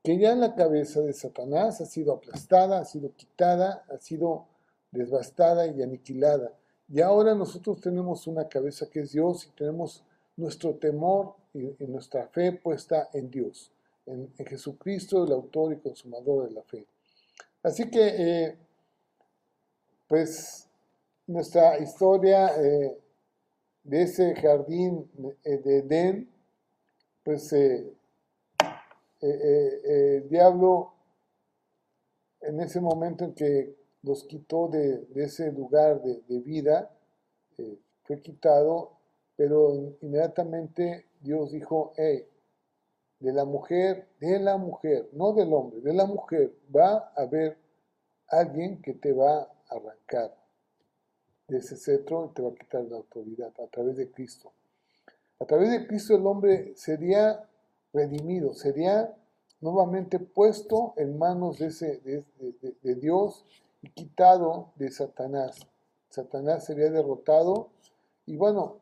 Que ya la cabeza de Satanás ha sido aplastada, ha sido quitada, ha sido devastada y aniquilada. Y ahora nosotros tenemos una cabeza que es Dios y tenemos nuestro temor y, nuestra fe puesta en Dios, en, Jesucristo, el autor y consumador de la fe. Así que, eh, pues, nuestra historia eh, de ese jardín de Edén, pues eh, el diablo en ese momento en que los quitó de, ese lugar de, vida, fue quitado, pero inmediatamente Dios dijo, hey, de la mujer, de la mujer, no del hombre, de la mujer, va a haber alguien que te va a arrancar de ese cetro y te va a quitar la autoridad a través de Cristo. A través de Cristo el hombre sería redimido, sería nuevamente puesto en manos de, ese, de, Dios quitado de Satanás. Satanás sería derrotado y bueno,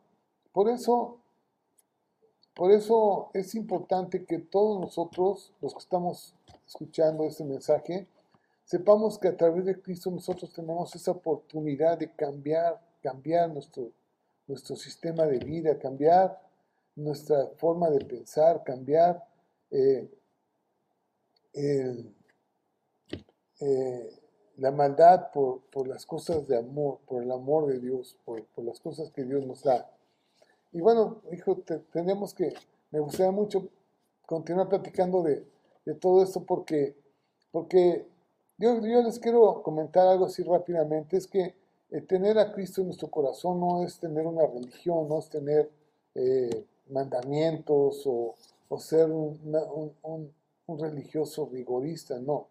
por eso por eso es importante que todos nosotros, los que estamos escuchando este mensaje, sepamos que a través de Cristo nosotros tenemos esa oportunidad de cambiar, cambiar nuestro, nuestro sistema de vida, cambiar nuestra forma de pensar, cambiar eh, eh, la maldad por, las cosas de amor, por el amor de Dios, por, por las cosas que Dios nos da. Y bueno, hijo, tenemos que, me gustaría mucho continuar platicando de, todo esto porque, porque yo, les quiero comentar algo así rápidamente, es que eh, tener a Cristo en nuestro corazón no es tener una religión, no es tener eh, mandamientos o, ser un, religioso rigorista, no.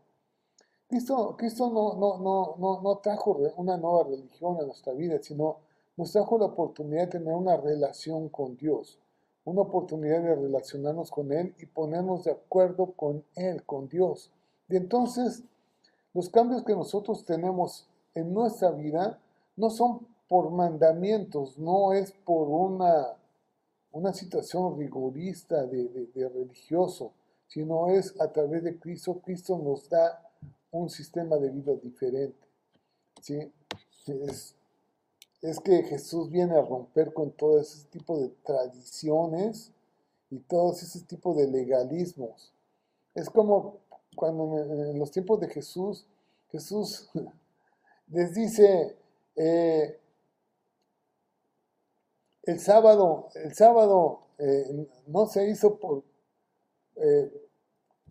Cristo, Cristo no, no, no, no, no trajo una nueva religión a nuestra vida, sino nos trajo la oportunidad de tener una relación con Dios, una oportunidad de relacionarnos con Él y ponernos de acuerdo con Él, con Dios. Y entonces, los cambios que nosotros tenemos en nuestra vida no son por mandamientos, no es por una, una situación rigorista de, religioso, sino es a través de Cristo. Cristo nos da un sistema de vida diferente. ¿sí? Es, es que Jesús viene a romper con todo ese tipo de tradiciones y todos ese tipo de legalismos. Es como cuando en los tiempos de Jesús, Jesús [LAUGHS] les dice, eh, el sábado, el sábado eh, no se hizo por, eh,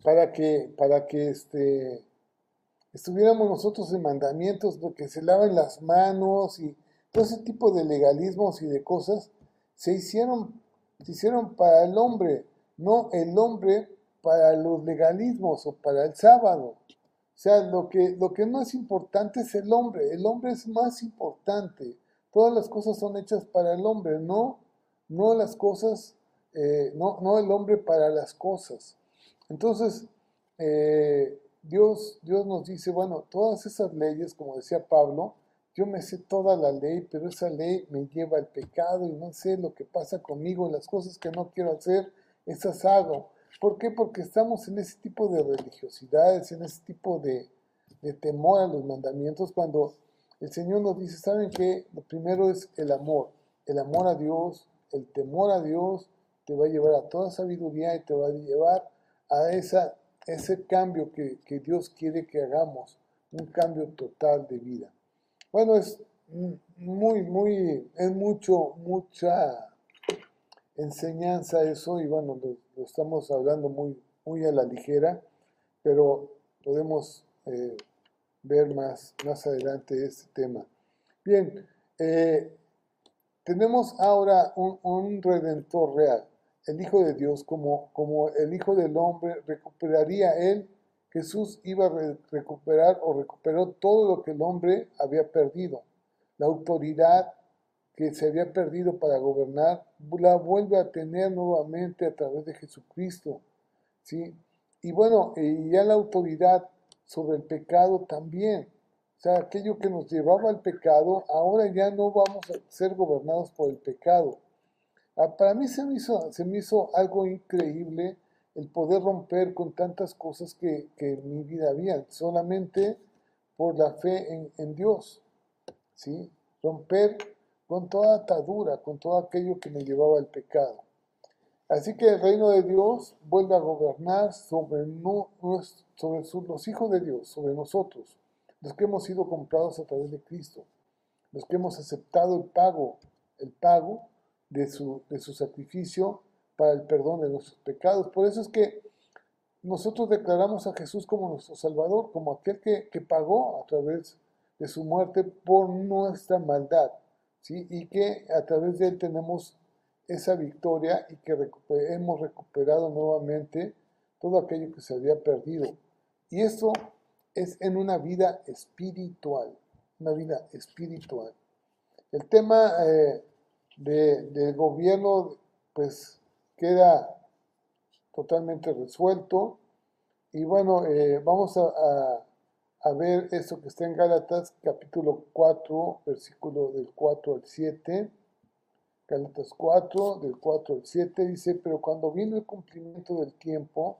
para que, para que este, estuviéramos nosotros en mandamientos, porque se laven las manos y todo ese tipo de legalismos y de cosas se hicieron, se hicieron para el hombre, no el hombre para los legalismos o para el sábado. O sea, lo que, lo que no es importante es el hombre, el hombre es más importante. Todas las cosas son hechas para el hombre, no, no las cosas, eh, no, no el hombre para las cosas. Entonces, eh, Dios, Dios nos dice, bueno, todas esas leyes, como decía Pablo, yo me sé toda la ley, pero esa ley me lleva al pecado y no sé lo que pasa conmigo, las cosas que no quiero hacer, esas hago. ¿Por qué? Porque estamos en ese tipo de religiosidades, en ese tipo de, temor a los mandamientos, cuando el Señor nos dice, ¿saben qué? Lo primero es el amor, el amor a Dios, el temor a Dios te va a llevar a toda sabiduría y te va a llevar a esa, ese cambio que, que Dios quiere que hagamos, un cambio total de vida. Bueno, es muy, muy, es mucho, mucha enseñanza eso y bueno, lo, estamos hablando muy, muy a la ligera, pero podemos eh, ver más, más adelante este tema. Bien, eh, tenemos ahora un, redentor real, el Hijo de Dios, como, como el Hijo del Hombre, recuperaría él Jesús iba a recuperar o recuperó todo lo que el hombre había perdido. La autoridad que se había perdido para gobernar, la vuelve a tener nuevamente a través de Jesucristo. ¿sí? Y bueno, y ya la autoridad sobre el pecado también. O sea, aquello que nos llevaba al pecado, ahora ya no vamos a ser gobernados por el pecado. Ah, para mí se me hizo, algo increíble el poder romper con tantas cosas que, en mi vida había, solamente por la fe en, Dios. ¿sí? Romper con toda atadura, con todo aquello que me llevaba al pecado. Así que el reino de Dios vuelve a gobernar sobre, sobre los hijos de Dios, sobre nosotros, los que hemos sido comprados a través de Cristo, los que hemos aceptado el pago, el pago de su, de su sacrificio para el perdón de nuestros pecados. Por eso es que nosotros declaramos a Jesús como nuestro Salvador, como aquel que, que pagó a través de su muerte por nuestra maldad, ¿sí? y que a través de él tenemos esa victoria y que hemos recuperado nuevamente todo aquello que se había perdido. Y esto es en una vida espiritual, una vida espiritual. El tema eh, del gobierno pues queda totalmente resuelto. Y bueno, eh, vamos a, a, ver esto que está en Gálatas capítulo 4, versículo del 4 al 7. Gálatas 4, del 4 al 7 dice, pero cuando vino el cumplimiento del tiempo,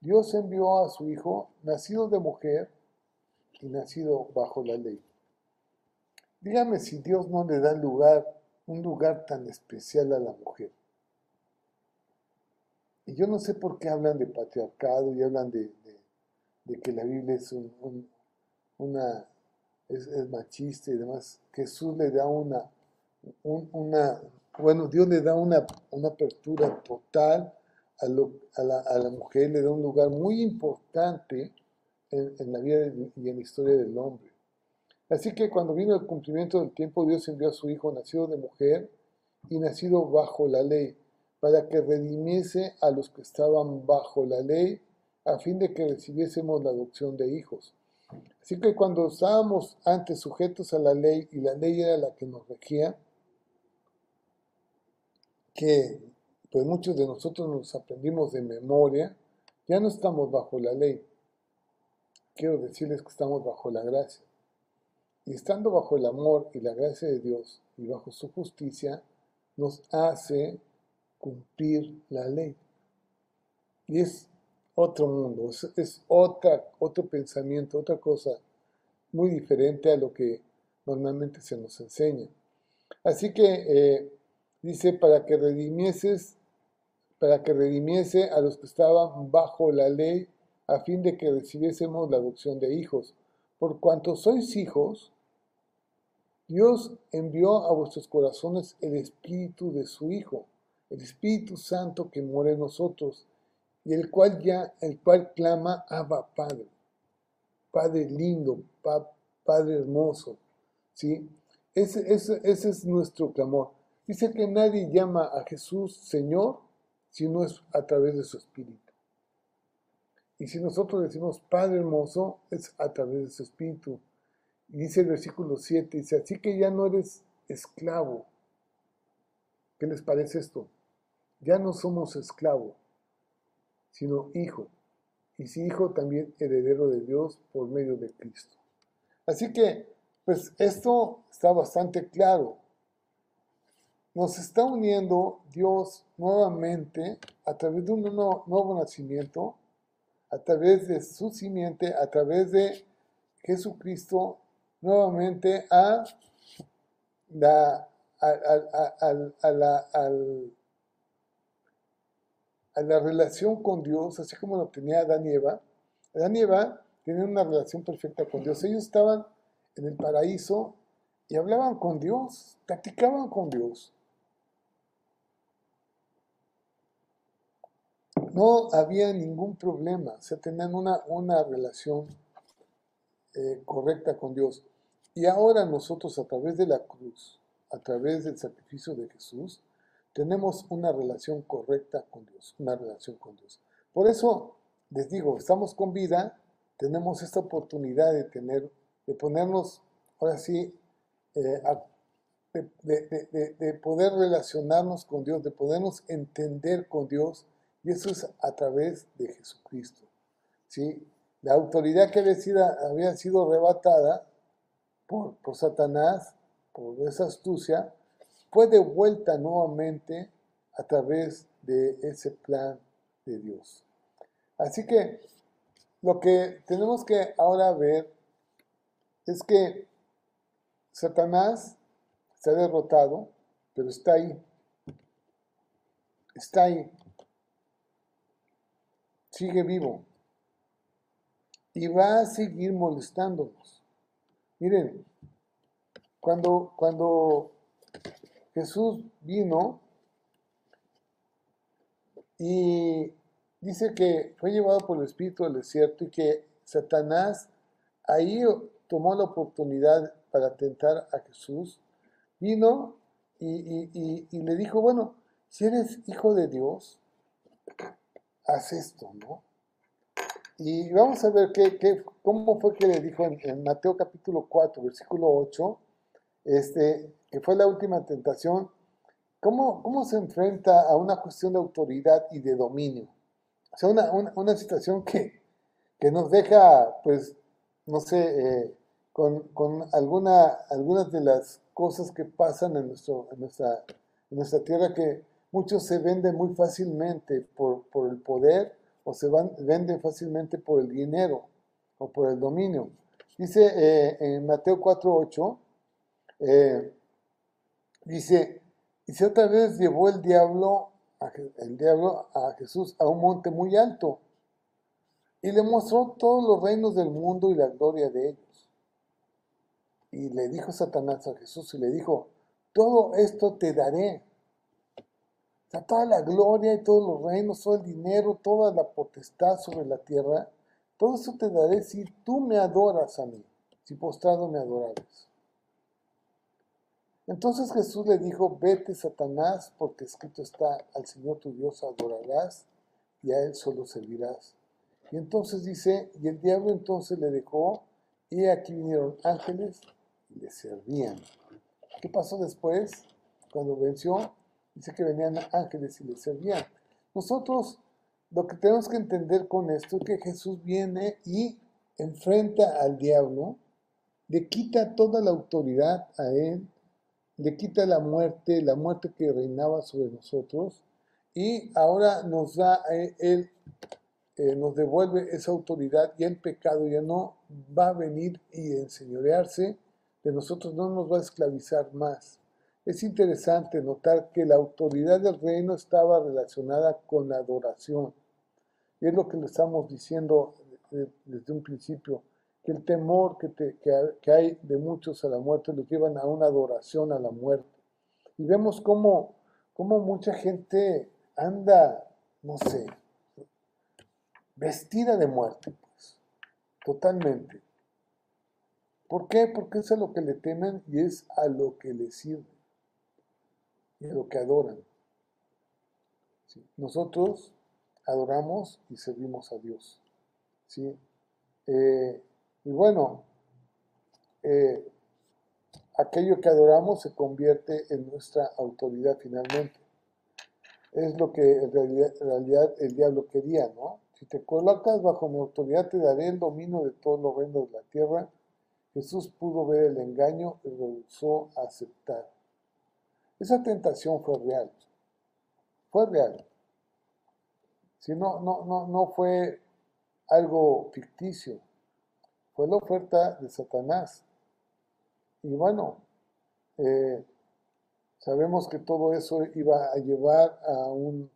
Dios envió a su Hijo, nacido de mujer y nacido bajo la ley. Dígame si Dios no le da lugar, un lugar tan especial a la mujer. Y yo no sé por qué hablan de patriarcado y hablan de, que la Biblia es una es, machista y demás. Jesús le da una, una bueno, Dios le da una, una apertura total a, la, mujer, le da un lugar muy importante en, en la vida y en la historia del hombre. Así que cuando vino el cumplimiento del tiempo, Dios envió a su Hijo nacido de mujer y nacido bajo la ley para que redimiese a los que estaban bajo la ley, a fin de que recibiésemos la adopción de hijos. Así que cuando estábamos antes sujetos a la ley y la ley era la que nos regía, que pues muchos de nosotros nos aprendimos de memoria, ya no estamos bajo la ley. Quiero decirles que estamos bajo la gracia. Y estando bajo el amor y la gracia de Dios y bajo su justicia, nos hace cumplir la ley. Y es otro mundo, es, otra, otro pensamiento, otra cosa muy diferente a lo que normalmente se nos enseña. Así que eh, dice, para que redimieses, para que redimiese a los que estaban bajo la ley, a fin de que recibiésemos la adopción de hijos. Por cuanto sois hijos, Dios envió a vuestros corazones el espíritu de su Hijo el Espíritu Santo que mora en nosotros y el cual ya, el cual clama Abba Padre, Padre lindo, Padre hermoso, ¿sí? Ese, ese, ese es nuestro clamor. Dice que nadie llama a Jesús Señor si no es a través de su Espíritu. Y si nosotros decimos Padre hermoso, es a través de su Espíritu. Dice el versículo 7, dice, así que ya no eres esclavo. ¿Qué les parece esto? Ya no somos esclavos, sino hijo. Y si hijo, también heredero de Dios por medio de Cristo. Así que, pues esto está bastante claro. Nos está uniendo Dios nuevamente a través de un nuevo, nacimiento, a través de su simiente, a través de Jesucristo, nuevamente a la, a la, al, a la relación con Dios, así como lo tenía Adán y Eva. Adán y Eva tenían una relación perfecta con Dios. Ellos estaban en el paraíso y hablaban con Dios, practicaban con Dios. No había ningún problema, o sea, tenían una, una relación eh, correcta con Dios. Y ahora nosotros a través de la cruz, a través del sacrificio de Jesús, tenemos una relación correcta con Dios, una relación con Dios. Por eso les digo, estamos con vida, tenemos esta oportunidad de tener, de ponernos, ahora sí, eh, de, poder relacionarnos con Dios, de podernos entender con Dios, y eso es a través de Jesucristo. ¿sí? La autoridad que había sido, arrebatada por, por Satanás, por esa astucia, fue devuelta nuevamente a través de ese plan de Dios. Así que lo que tenemos que ahora ver es que Satanás se ha derrotado, pero está ahí. Está ahí. Sigue vivo. Y va a seguir molestándonos. Miren, cuando, cuando Jesús vino, Y dice que fue llevado por el Espíritu al desierto y que Satanás ahí tomó la oportunidad para tentar a Jesús, vino y, le dijo, bueno, si eres hijo de Dios, haz esto, ¿no? Y vamos a ver qué, cómo fue que le dijo en, Mateo capítulo 4, versículo 8, este, que fue la última tentación, cómo, cómo se enfrenta a una cuestión de autoridad y de dominio. O sea, una, situación que, que, nos deja, pues, no sé, eh, con, alguna, algunas de las cosas que pasan en, nuestro, en, nuestra, en nuestra tierra que muchos se venden muy fácilmente por, por el poder o se van, venden fácilmente por el dinero o por el dominio. Dice eh, en Mateo 4.8, eh, dice, y otra vez llevó el diablo, el diablo a Jesús a un monte muy alto y le mostró todos los reinos del mundo y la gloria de ellos. Y le dijo Satanás a Jesús y le dijo, todo esto te daré toda la gloria y todos los reinos, todo el dinero, toda la potestad sobre la tierra, todo eso te daré si tú me adoras a mí, si postrado me adorares. Entonces Jesús le dijo, vete Satanás, porque escrito está, al Señor tu Dios adorarás y a Él solo servirás. Y entonces dice, y el diablo entonces le dejó, y aquí vinieron ángeles y le servían. ¿Qué pasó después? Cuando venció, Dice que venían ángeles y les servían. Nosotros lo que tenemos que entender con esto es que Jesús viene y enfrenta al diablo, le quita toda la autoridad a él, le quita la muerte, la muerte que reinaba sobre nosotros, y ahora nos da a él, eh, nos devuelve esa autoridad y el pecado ya no va a venir y enseñorearse de nosotros, no nos va a esclavizar más. Es interesante notar que la autoridad del reino estaba relacionada con la adoración. Y es lo que le estamos diciendo desde un principio, que el temor que, hay de muchos a la muerte los llevan a una adoración a la muerte. Y vemos cómo, cómo mucha gente anda, no sé, vestida de muerte, pues, totalmente. ¿Por qué? Porque es a lo que le temen y es a lo que le sirve y lo que adoran. Nosotros adoramos y servimos a Dios. ¿sí? Eh, y bueno, eh, aquello que adoramos se convierte en nuestra autoridad finalmente. Es lo que en realidad, en realidad, el diablo quería, ¿no? Si te colocas bajo mi autoridad, te daré el dominio de todos los reinos de la tierra. Jesús pudo ver el engaño y rehusó aceptar. Esa tentación fue real. Fue real. Si no, no, no, no fue algo ficticio. Fue la oferta de Satanás. Y bueno, eh, sabemos que todo eso iba a llevar a un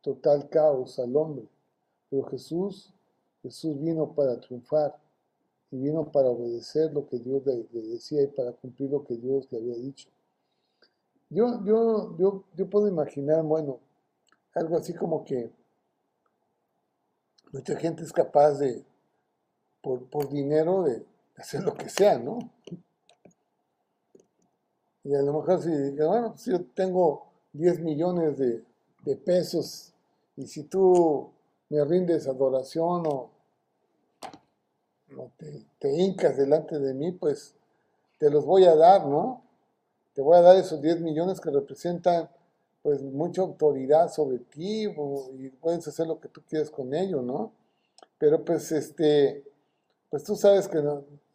total caos al hombre. Pero Jesús, Jesús vino para triunfar y vino para obedecer lo que Dios le decía y para cumplir lo que Dios le había dicho. Yo, yo, yo, yo puedo imaginar, bueno, algo así como que mucha gente es capaz de, por, por dinero, de hacer lo que sea, ¿no? Y a lo mejor si, bueno, si yo tengo 10 millones de, de, pesos y si tú me rindes adoración o, te, te, hincas delante de mí, pues te los voy a dar, ¿no? Te voy a dar esos 10 millones que representan pues mucha autoridad sobre ti y puedes hacer lo que tú quieras con ello, ¿no? Pero pues este, pues tú sabes que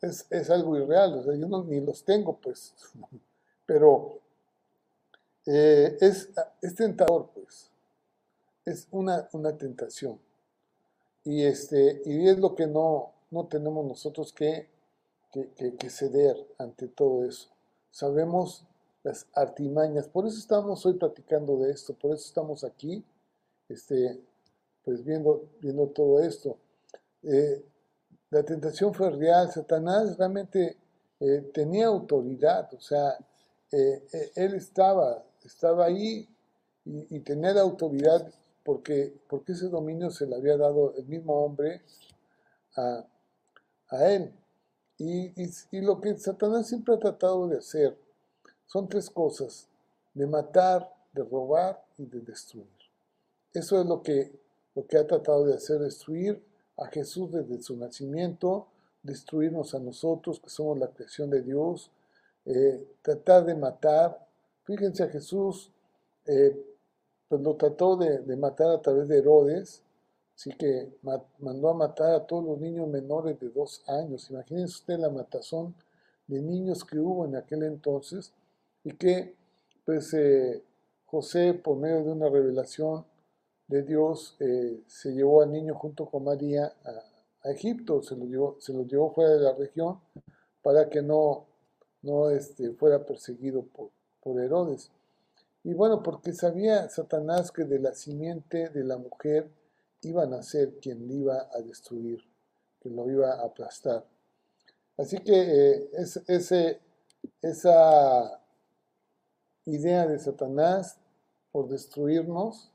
es, algo irreal, o sea, yo no, ni los tengo pues, [LAUGHS] pero eh, es, tentador pues, es una, una tentación. Y, este, y es lo que no, no tenemos nosotros que, que ceder ante todo eso sabemos las artimañas. Por eso estamos hoy platicando de esto, por eso estamos aquí, este, pues viendo, viendo todo esto. Eh, la tentación fue real, Satanás realmente eh, tenía autoridad, o sea, eh, él estaba, estaba ahí y, tenía la autoridad porque, porque ese dominio se le había dado el mismo hombre a, él. Y, y, lo que Satanás siempre ha tratado de hacer son tres cosas, de matar, de robar y de destruir. Eso es lo que, lo que ha tratado de hacer, destruir a Jesús desde su nacimiento, destruirnos a nosotros, que somos la creación de Dios, eh, tratar de matar. Fíjense a Jesús, eh, pues lo trató de, matar a través de Herodes, así que mandó a matar a todos los niños menores de dos años. Imagínense usted la matazón de niños que hubo en aquel entonces y que pues eh, José, por medio de una revelación de Dios, eh, se llevó al niño junto con María a, Egipto, se lo, llevó, se lo llevó fuera de la región para que no, no este, fuera perseguido por, por Herodes. Y bueno, porque sabía Satanás que de la simiente de la mujer iban a ser quien le iba a destruir, que lo iba a aplastar. Así que eh, esa idea de Satanás por destruirnos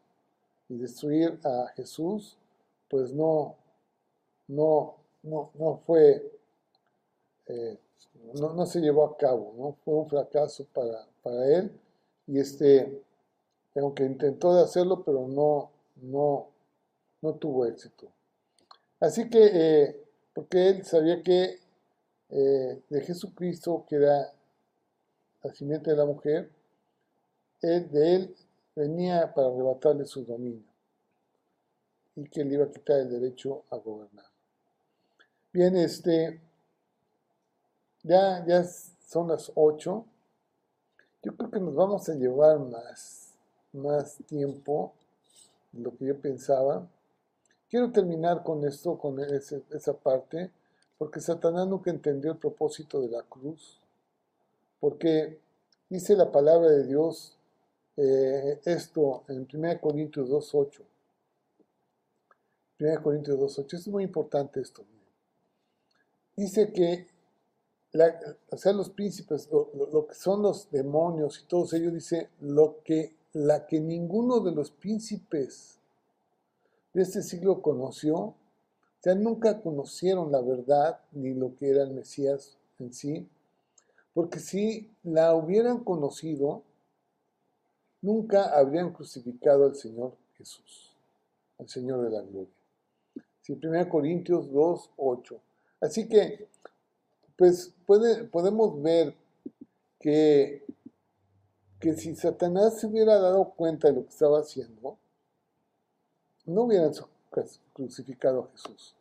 y destruir a Jesús, pues no, no, no, no fue, eh, no, no, se llevó a cabo, ¿no? fue un fracaso para, para él y este, aunque intentó de hacerlo, pero no, no, no tuvo éxito. Así que, eh, porque él sabía que eh, de Jesucristo, que era la simiente de la mujer, él, de él venía para arrebatarle su dominio y que le iba a quitar el derecho a gobernar. Bien, este, ya, ya son las ocho. Yo creo que nos vamos a llevar más, más tiempo de lo que yo pensaba. Quiero terminar con esto, con esa parte, porque Satanás nunca entendió el propósito de la cruz, porque dice la palabra de Dios eh, esto en 1 Corintios 2.8. 1 Corintios 2.8, es muy importante esto. Dice que o sea, los príncipes, lo, que son los demonios y todos ellos, dice, lo que, la que ninguno de los príncipes de este siglo conoció, sea, nunca conocieron la verdad ni lo que era el Mesías en sí, porque si la hubieran conocido, nunca habrían crucificado al Señor Jesús, al Señor de la gloria. Sí, 1 Corintios 2, 8. Así que pues podemos ver que, que si Satanás se hubiera dado cuenta de lo que estaba haciendo, no hubieran crucificado a Jesús.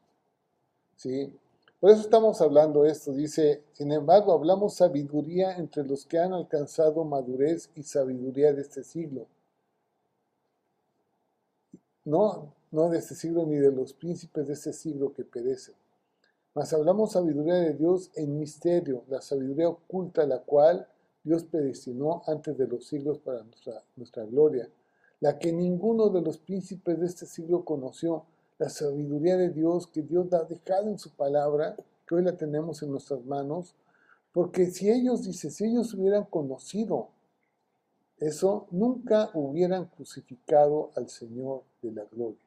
¿Sí? Por eso estamos hablando esto. Dice, sin embargo, hablamos sabiduría entre los que han alcanzado madurez y sabiduría de este siglo. No, no de este siglo ni de los príncipes de este siglo que perecen mas hablamos sabiduría de Dios en misterio, la sabiduría oculta la cual Dios predestinó antes de los siglos para nuestra, nuestra gloria, la que ninguno de los príncipes de este siglo conoció, la sabiduría de Dios que Dios ha dejado en su palabra, que hoy la tenemos en nuestras manos, porque si ellos, dice, si ellos hubieran conocido eso, nunca hubieran crucificado al Señor de la gloria.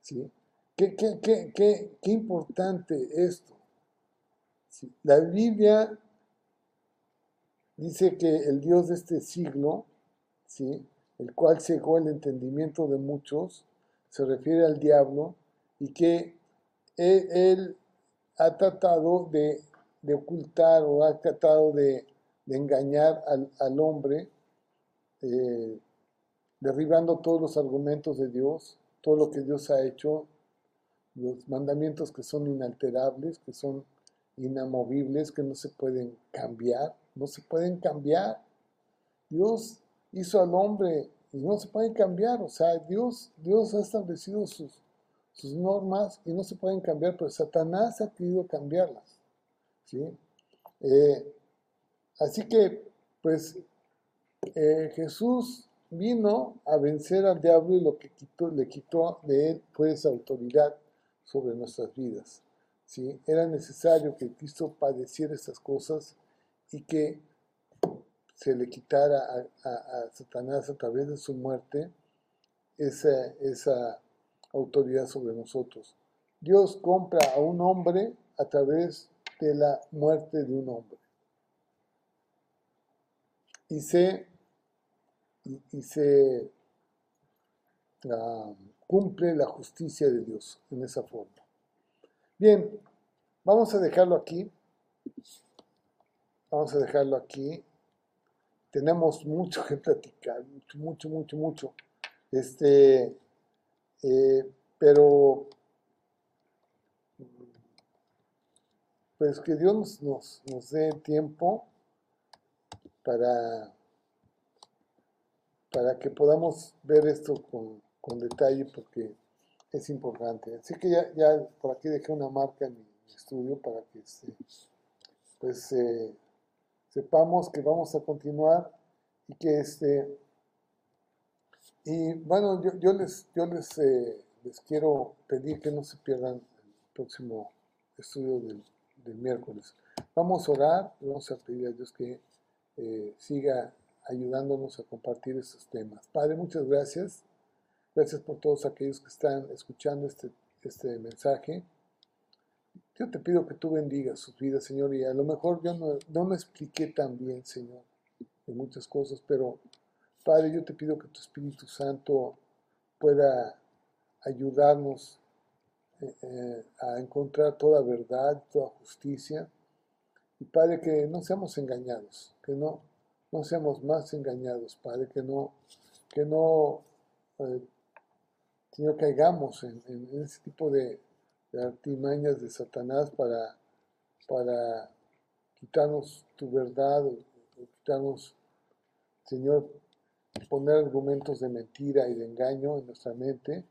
¿Sí? Qué, importante esto. La Biblia dice que el Dios de este siglo, ¿sí? El cual cegó el entendimiento de muchos, se refiere al diablo y que él, ha tratado de, ocultar o ha tratado de, engañar al, hombre, eh, derribando todos los argumentos de Dios, todo lo que Dios ha hecho, los mandamientos que son inalterables, que son inamovibles, que no se pueden cambiar, no se pueden cambiar. Dios hizo al hombre y no se pueden cambiar, o sea, Dios, Dios ha establecido sus, sus normas y no se pueden cambiar, pero Satanás ha querido cambiarlas. ¿sí? Eh, así que, pues, eh, Jesús vino a vencer al diablo y lo que quitó, le quitó de él fue esa autoridad sobre nuestras vidas. ¿sí? Era necesario que Cristo padeciera estas cosas y que se le quitara a, Satanás a través de su muerte esa, esa autoridad sobre nosotros. Dios compra a un hombre a través de la muerte de un hombre. Y se, y, se ah, cumple la justicia de Dios en esa forma. Bien, vamos a dejarlo aquí. Vamos a dejarlo aquí. Tenemos mucho que platicar, mucho, mucho, mucho, mucho. Este, eh, pero pues que Dios nos, nos, dé tiempo para, para que podamos ver esto con, con, detalle porque es importante. Así que ya, ya por aquí dejé una marca en mi estudio para que este, pues eh, sepamos que vamos a continuar y que este y bueno yo, yo les yo les, eh, les quiero pedir que no se pierdan el próximo estudio del del miércoles. Vamos a orar, vamos a pedir a Dios que eh, siga ayudándonos a compartir estos temas. Padre, muchas gracias. Gracias por todos aquellos que están escuchando este, este mensaje. Yo te pido que tú bendigas sus vidas, Señor, y a lo mejor yo no, me expliqué tan bien, Señor, de muchas cosas, pero Padre, yo te pido que tu Espíritu Santo pueda ayudarnos eh, a encontrar toda verdad, toda justicia. Y Padre, que no seamos engañados, que no, no seamos más engañados, Padre, que no, que no, eh, sino caigamos en, ese tipo de, artimañas de Satanás para, para quitarnos tu verdad, quitarnos, Señor, poner argumentos de mentira y de engaño en nuestra mente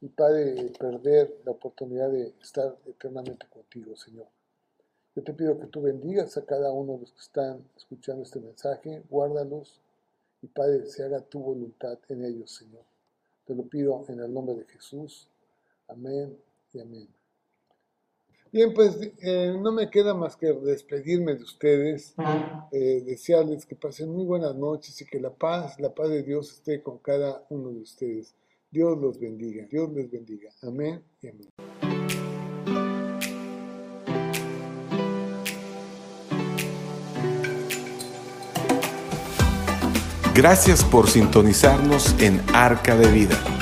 y Padre, perder la oportunidad de estar eternamente contigo, Señor. Yo te pido que tú bendigas a cada uno de los que están escuchando este mensaje, guárdalos y Padre, se haga tu voluntad en ellos, Señor. Te lo pido en el nombre de Jesús. Amén y amén. Bien, pues eh, no me queda más que despedirme de ustedes, eh, desearles que pasen muy buenas noches y que la paz, la paz de Dios esté con cada uno de ustedes. Dios los bendiga, Dios les bendiga. Amén y amén. Gracias por sintonizarnos en Arca de Vida.